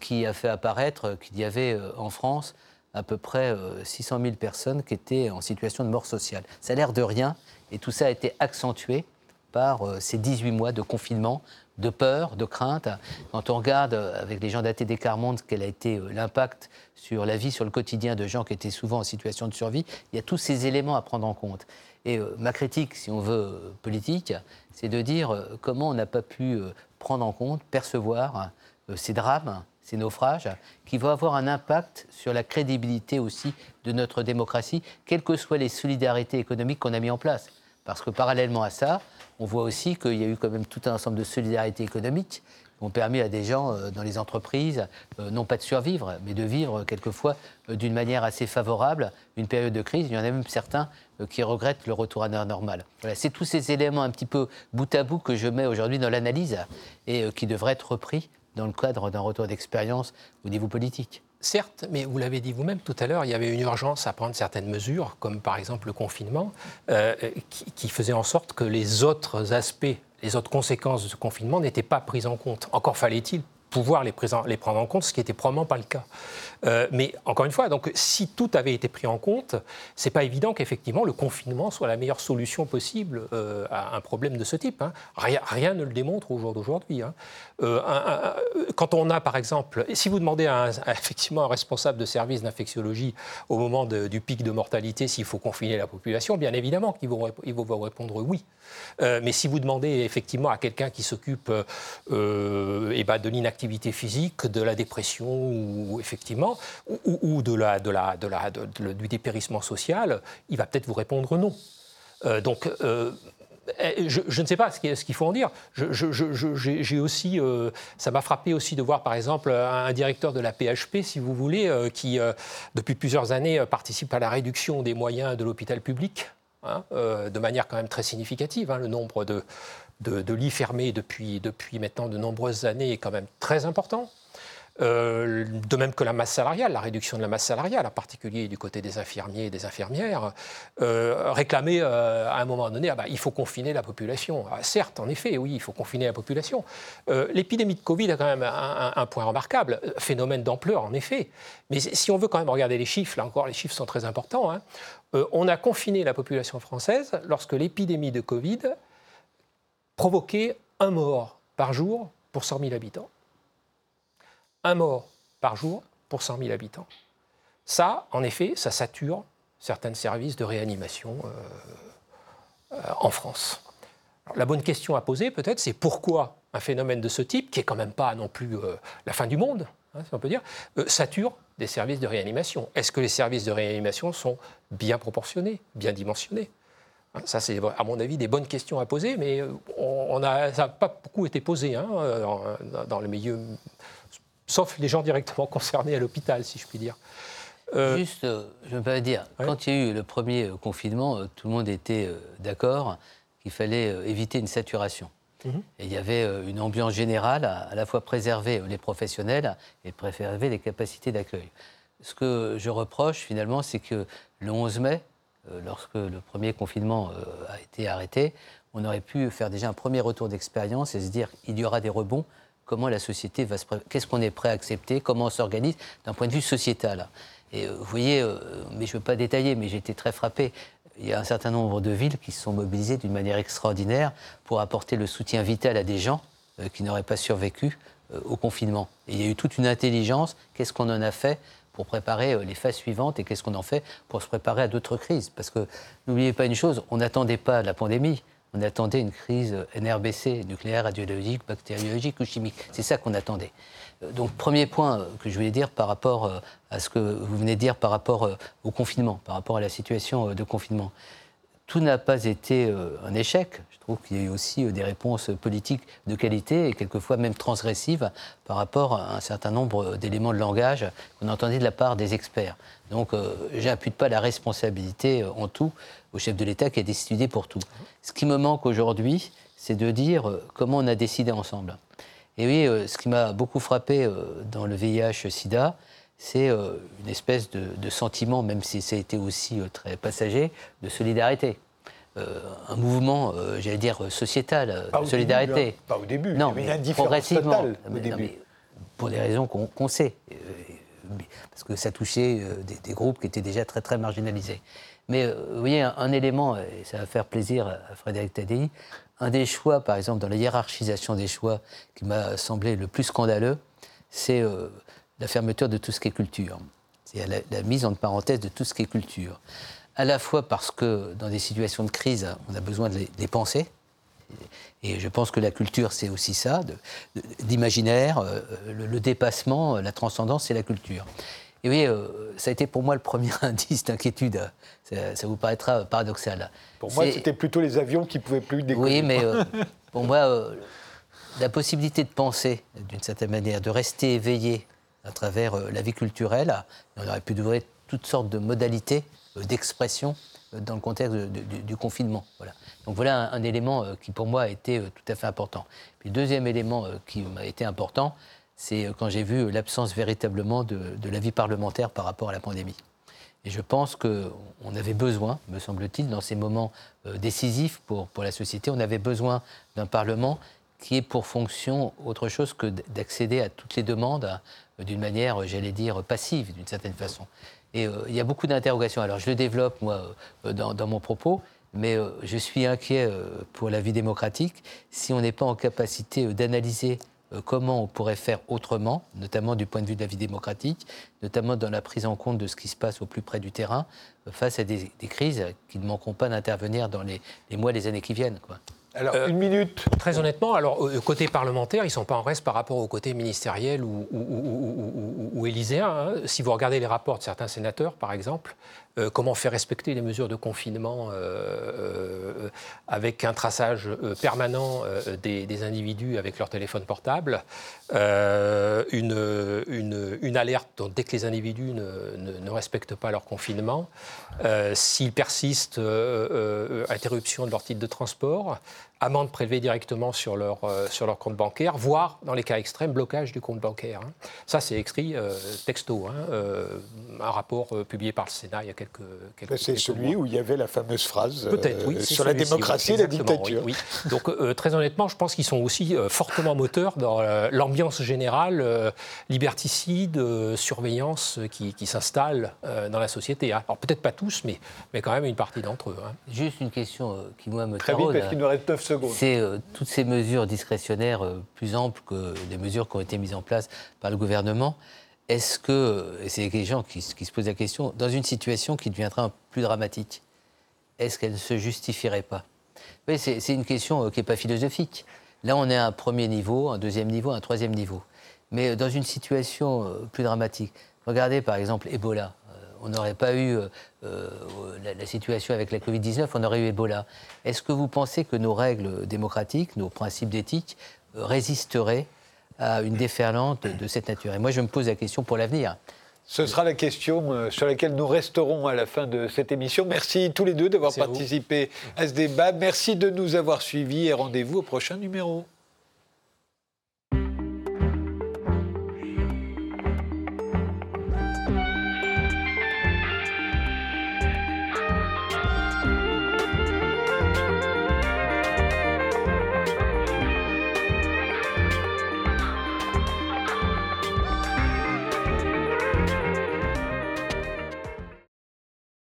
Speaker 3: qui a fait apparaître qu'il y avait en France à peu près 600 000 personnes qui étaient en situation de mort sociale. Ça a l'air de rien, et tout ça a été accentué par ces 18 mois de confinement, de peur, de crainte. Quand on regarde avec les gens d'ATD Carmonde quel a été l'impact sur la vie, sur le quotidien de gens qui étaient souvent en situation de survie, il y a tous ces éléments à prendre en compte. Et ma critique, si on veut, politique, c'est de dire comment on n'a pas pu prendre en compte, percevoir ces drames ces naufrages, qui vont avoir un impact sur la crédibilité aussi de notre démocratie, quelles que soient les solidarités économiques qu'on a mis en place. Parce que parallèlement à ça, on voit aussi qu'il y a eu quand même tout un ensemble de solidarités économiques qui ont permis à des gens euh, dans les entreprises, euh, non pas de survivre, mais de vivre quelquefois euh, d'une manière assez favorable une période de crise. Il y en a même certains qui regrettent le retour à normale. Voilà, c'est tous ces éléments un petit peu bout à bout que je mets aujourd'hui dans l'analyse et qui devraient être repris dans le cadre d'un retour d'expérience au niveau politique.
Speaker 2: Certes, mais vous l'avez dit vous-même tout à l'heure, il y avait une urgence à prendre certaines mesures, comme par exemple le confinement, euh, qui, faisait en sorte que les autres aspects, les autres conséquences de ce confinement n'étaient pas prises en compte. Encore fallait-il pouvoir les, les, prendre en compte, ce qui n'était probablement pas le cas. Euh, mais encore une fois, donc, si tout avait été pris en compte, c'est pas évident qu'effectivement le confinement soit la meilleure solution possible euh, à un problème de ce type. Hein. Rien, ne le démontre au jour d'aujourd'hui. Hein. Euh, quand on a, par exemple, si vous demandez à un, effectivement un responsable de service d'infectiologie au moment du pic de mortalité s'il faut confiner la population, bien évidemment qu'il va, il va vous répondre oui. mais si vous demandez effectivement à quelqu'un qui s'occupe eh ben, de l'inactivité physique, de la dépression ou effectivement, ou, la, de la, du dépérissement social, il va peut-être vous répondre non. Euh, donc, euh, eh, je, ne sais pas ce qu'il faut en dire. J'ai aussi, euh, ça m'a frappé aussi de voir, par exemple, un directeur de la PHP, si vous voulez, qui, depuis plusieurs années, participe à la réduction des moyens de l'hôpital public, hein, de manière quand même très significative. Hein, le nombre de, lits fermés depuis maintenant de nombreuses années est quand même très important. Euh, de même que la masse salariale, la réduction de la masse salariale, en particulier du côté des infirmiers et des infirmières, euh, réclamer euh, à un moment donné, ah bah, il faut confiner la population. Ah, certes, en effet, oui, il faut confiner la population. L'épidémie de Covid a quand même un, point remarquable, phénomène d'ampleur, en effet. Mais si on veut quand même regarder les chiffres, là encore, les chiffres sont très importants. Hein, on a confiné la population française lorsque l'épidémie de Covid provoquer un mort par jour pour 100 000 habitants. Un mort par jour pour 100 000 habitants. Ça, en effet, ça sature certains services de réanimation euh, euh, en France. la bonne question à poser, peut-être, c'est pourquoi un phénomène de ce type, qui est quand même pas non plus euh, la fin du monde, hein, si on peut dire, sature des services de réanimation. Est-ce que les services de réanimation sont bien proportionnés, bien dimensionnés? Ça, c'est à mon avis des bonnes questions à poser, mais on ça n'a pas beaucoup été posé hein, dans, le milieu, sauf les gens directement concernés à l'hôpital, si je puis dire.
Speaker 3: Euh, Juste, euh, je peux dire, quand il y a eu le premier confinement, tout le monde était d'accord qu'il fallait éviter une saturation. Mhm. Et il y avait une ambiance générale à, la fois préserver les professionnels et préserver les capacités d'accueil. Ce que je reproche finalement, c'est que le 11 mai, euh, lorsque le premier confinement euh, a été arrêté, on aurait pu faire déjà un premier retour d'expérience et se dire il y aura des rebonds. Comment la société va se qu'est-ce qu'on est prêt à accepter Comment on s'organise d'un point de vue sociétal Et euh, vous voyez, mais je ne veux pas détailler, mais j'ai été très frappé. Il y a un certain nombre de villes qui se sont mobilisées d'une manière extraordinaire pour apporter le soutien vital à des gens qui n'auraient pas survécu au confinement. Et il y a eu toute une intelligence. Qu'est-ce qu'on en a fait pour préparer euh, les phases suivantes et qu'est-ce qu'on en fait pour se préparer à d'autres crises? Parce que n'oubliez pas une chose, on n'attendait pas la pandémie, on attendait une crise NRBC, nucléaire, radiologique, bactériologique ou chimique. C'est ça qu'on attendait. Euh, donc, premier point euh, que je voulais dire par rapport à ce que vous venez de dire par rapport au confinement, par rapport à la situation de confinement tout n'a pas été euh, un échec. Trouve qu'il y a eu aussi euh, des réponses politiques de qualité et quelquefois même transgressives par rapport à un certain nombre d'éléments de langage qu'on entendait de la part des experts. Donc, euh, pas la responsabilité en tout au chef de l'État qui a décidé pour tout. Ce qui me manque aujourd'hui, c'est de dire comment on a décidé ensemble. Et oui, ce qui m'a beaucoup frappé dans le VIH-Sida, c'est euh, une espèce de, sentiment, même si ça a été aussi euh, très passager, de solidarité. Euh, un mouvement, j'allais dire, sociétal, de solidarité.
Speaker 1: Hein. Pas au début,
Speaker 3: non, mais, progressivement. pour des raisons qu'on sait. parce que ça touchait des, groupes qui étaient déjà très, très marginalisés. Mais vous voyez, un, élément, et ça va faire plaisir à Frédéric Tadei, un des choix, par exemple, dans la hiérarchisation des choix qui m'a semblé le plus scandaleux, c'est euh, la fermeture de tout ce qui est culture. C'est la, mise en parenthèse de tout ce qui est culture. À la fois parce que dans des situations de crise, on a besoin de les, penser. Et je pense que la culture, c'est aussi ça, d'imaginaire, euh, le, dépassement, la transcendance, c'est la culture. Et oui, euh, ça a été pour moi le premier indice d'inquiétude. Ça, vous paraîtra paradoxal.
Speaker 1: Pour moi, c'était plutôt les avions qui pouvaient plus décoller.
Speaker 3: Oui, mais euh, pour moi, la possibilité de penser, d'une certaine manière, de rester éveillé à travers la vie culturelle, on aurait pu trouver toutes sortes de modalités d'expression dans le contexte du, confinement. Voilà. Donc voilà un, élément qui pour moi a été tout à fait important. Le deuxième élément qui m'a été important, c'est euh, quand j'ai vu l'absence véritablement de, la vie parlementaire par rapport à la pandémie. Et je pense qu'on avait besoin, me semble-t-il, dans ces moments euh, décisifs pour, pour la société, on avait besoin d'un Parlement qui ait pour fonction autre chose que d'accéder à toutes les demandes euh, d'une manière, j'allais dire, passive, d'une certaine façon. Et il y a beaucoup d'interrogations. Alors je le développe, moi, dans, dans mon propos, mais je suis inquiet pour la vie démocratique si on n'est pas en capacité d'analyser euh, comment on pourrait faire autrement, notamment du point de vue de la vie démocratique, notamment dans la prise en compte de ce qui se passe au plus près du terrain, euh, face à des, crises qui ne manqueront pas d'intervenir dans les, mois, les années qui viennent.
Speaker 1: Alors, euh, une minute.
Speaker 2: Très honnêtement, alors, côté parlementaire, ils ne sont pas en reste par rapport au côté ministériel ou, ou, ou, élyséen. Hein. Si vous regardez les rapports de certains sénateurs, par exemple, euh, comment faire respecter les mesures de confinement euh, avec un traçage permanent des, individus avec leur téléphone portable, une, une, une, alerte dès que les individus ne, ne, respectent pas leur confinement, s'ils persistent, interruption de leur titre de transport, amende prélevée directement sur leur, euh, sur leur compte bancaire, voire, dans les cas extrêmes, blocage du compte bancaire. Hein. Ça, c'est écrit euh, texto, hein, euh, un rapport publié par le Sénat il y a quelques, quelques
Speaker 1: C'est celui où il y avait la fameuse phrase oui, sur la démocratie et la dictature.
Speaker 2: Oui, Donc, très honnêtement, je pense qu'ils sont aussi fortement moteurs dans l'ambiance générale liberticide, surveillance qui, qui s'installe dans la société. Hein. Alors, peut-être pas tous, mais, mais quand même une partie d'entre eux.
Speaker 3: Juste une question qui, moi, me
Speaker 1: Très vite, parce qu'il nous reste
Speaker 3: c'est euh, toutes ces mesures discrétionnaires euh, plus amples que les mesures qui ont été mises en place par le gouvernement. Est-ce que, et c'est les gens qui, se posent la question, dans une situation qui deviendra plus dramatique, est-ce qu'elle ne se justifierait pas? C'est une question euh, qui n'est pas philosophique. Là, on est à un premier niveau, un deuxième niveau, un troisième niveau. Mais dans une situation plus dramatique, regardez par exemple Ebola on n'aurait pas eu euh, euh, la, situation avec la Covid-19, on aurait eu Ebola. Est-ce que vous pensez que nos règles démocratiques, nos principes d'éthique euh, résisteraient à une déferlante de cette nature? Et moi, je me pose la question pour l'avenir.
Speaker 1: Ce sera la question sur laquelle nous resterons à la fin de cette émission. Merci tous les deux d'avoir participé à ce débat. Merci de nous avoir suivis et rendez-vous au prochain numéro.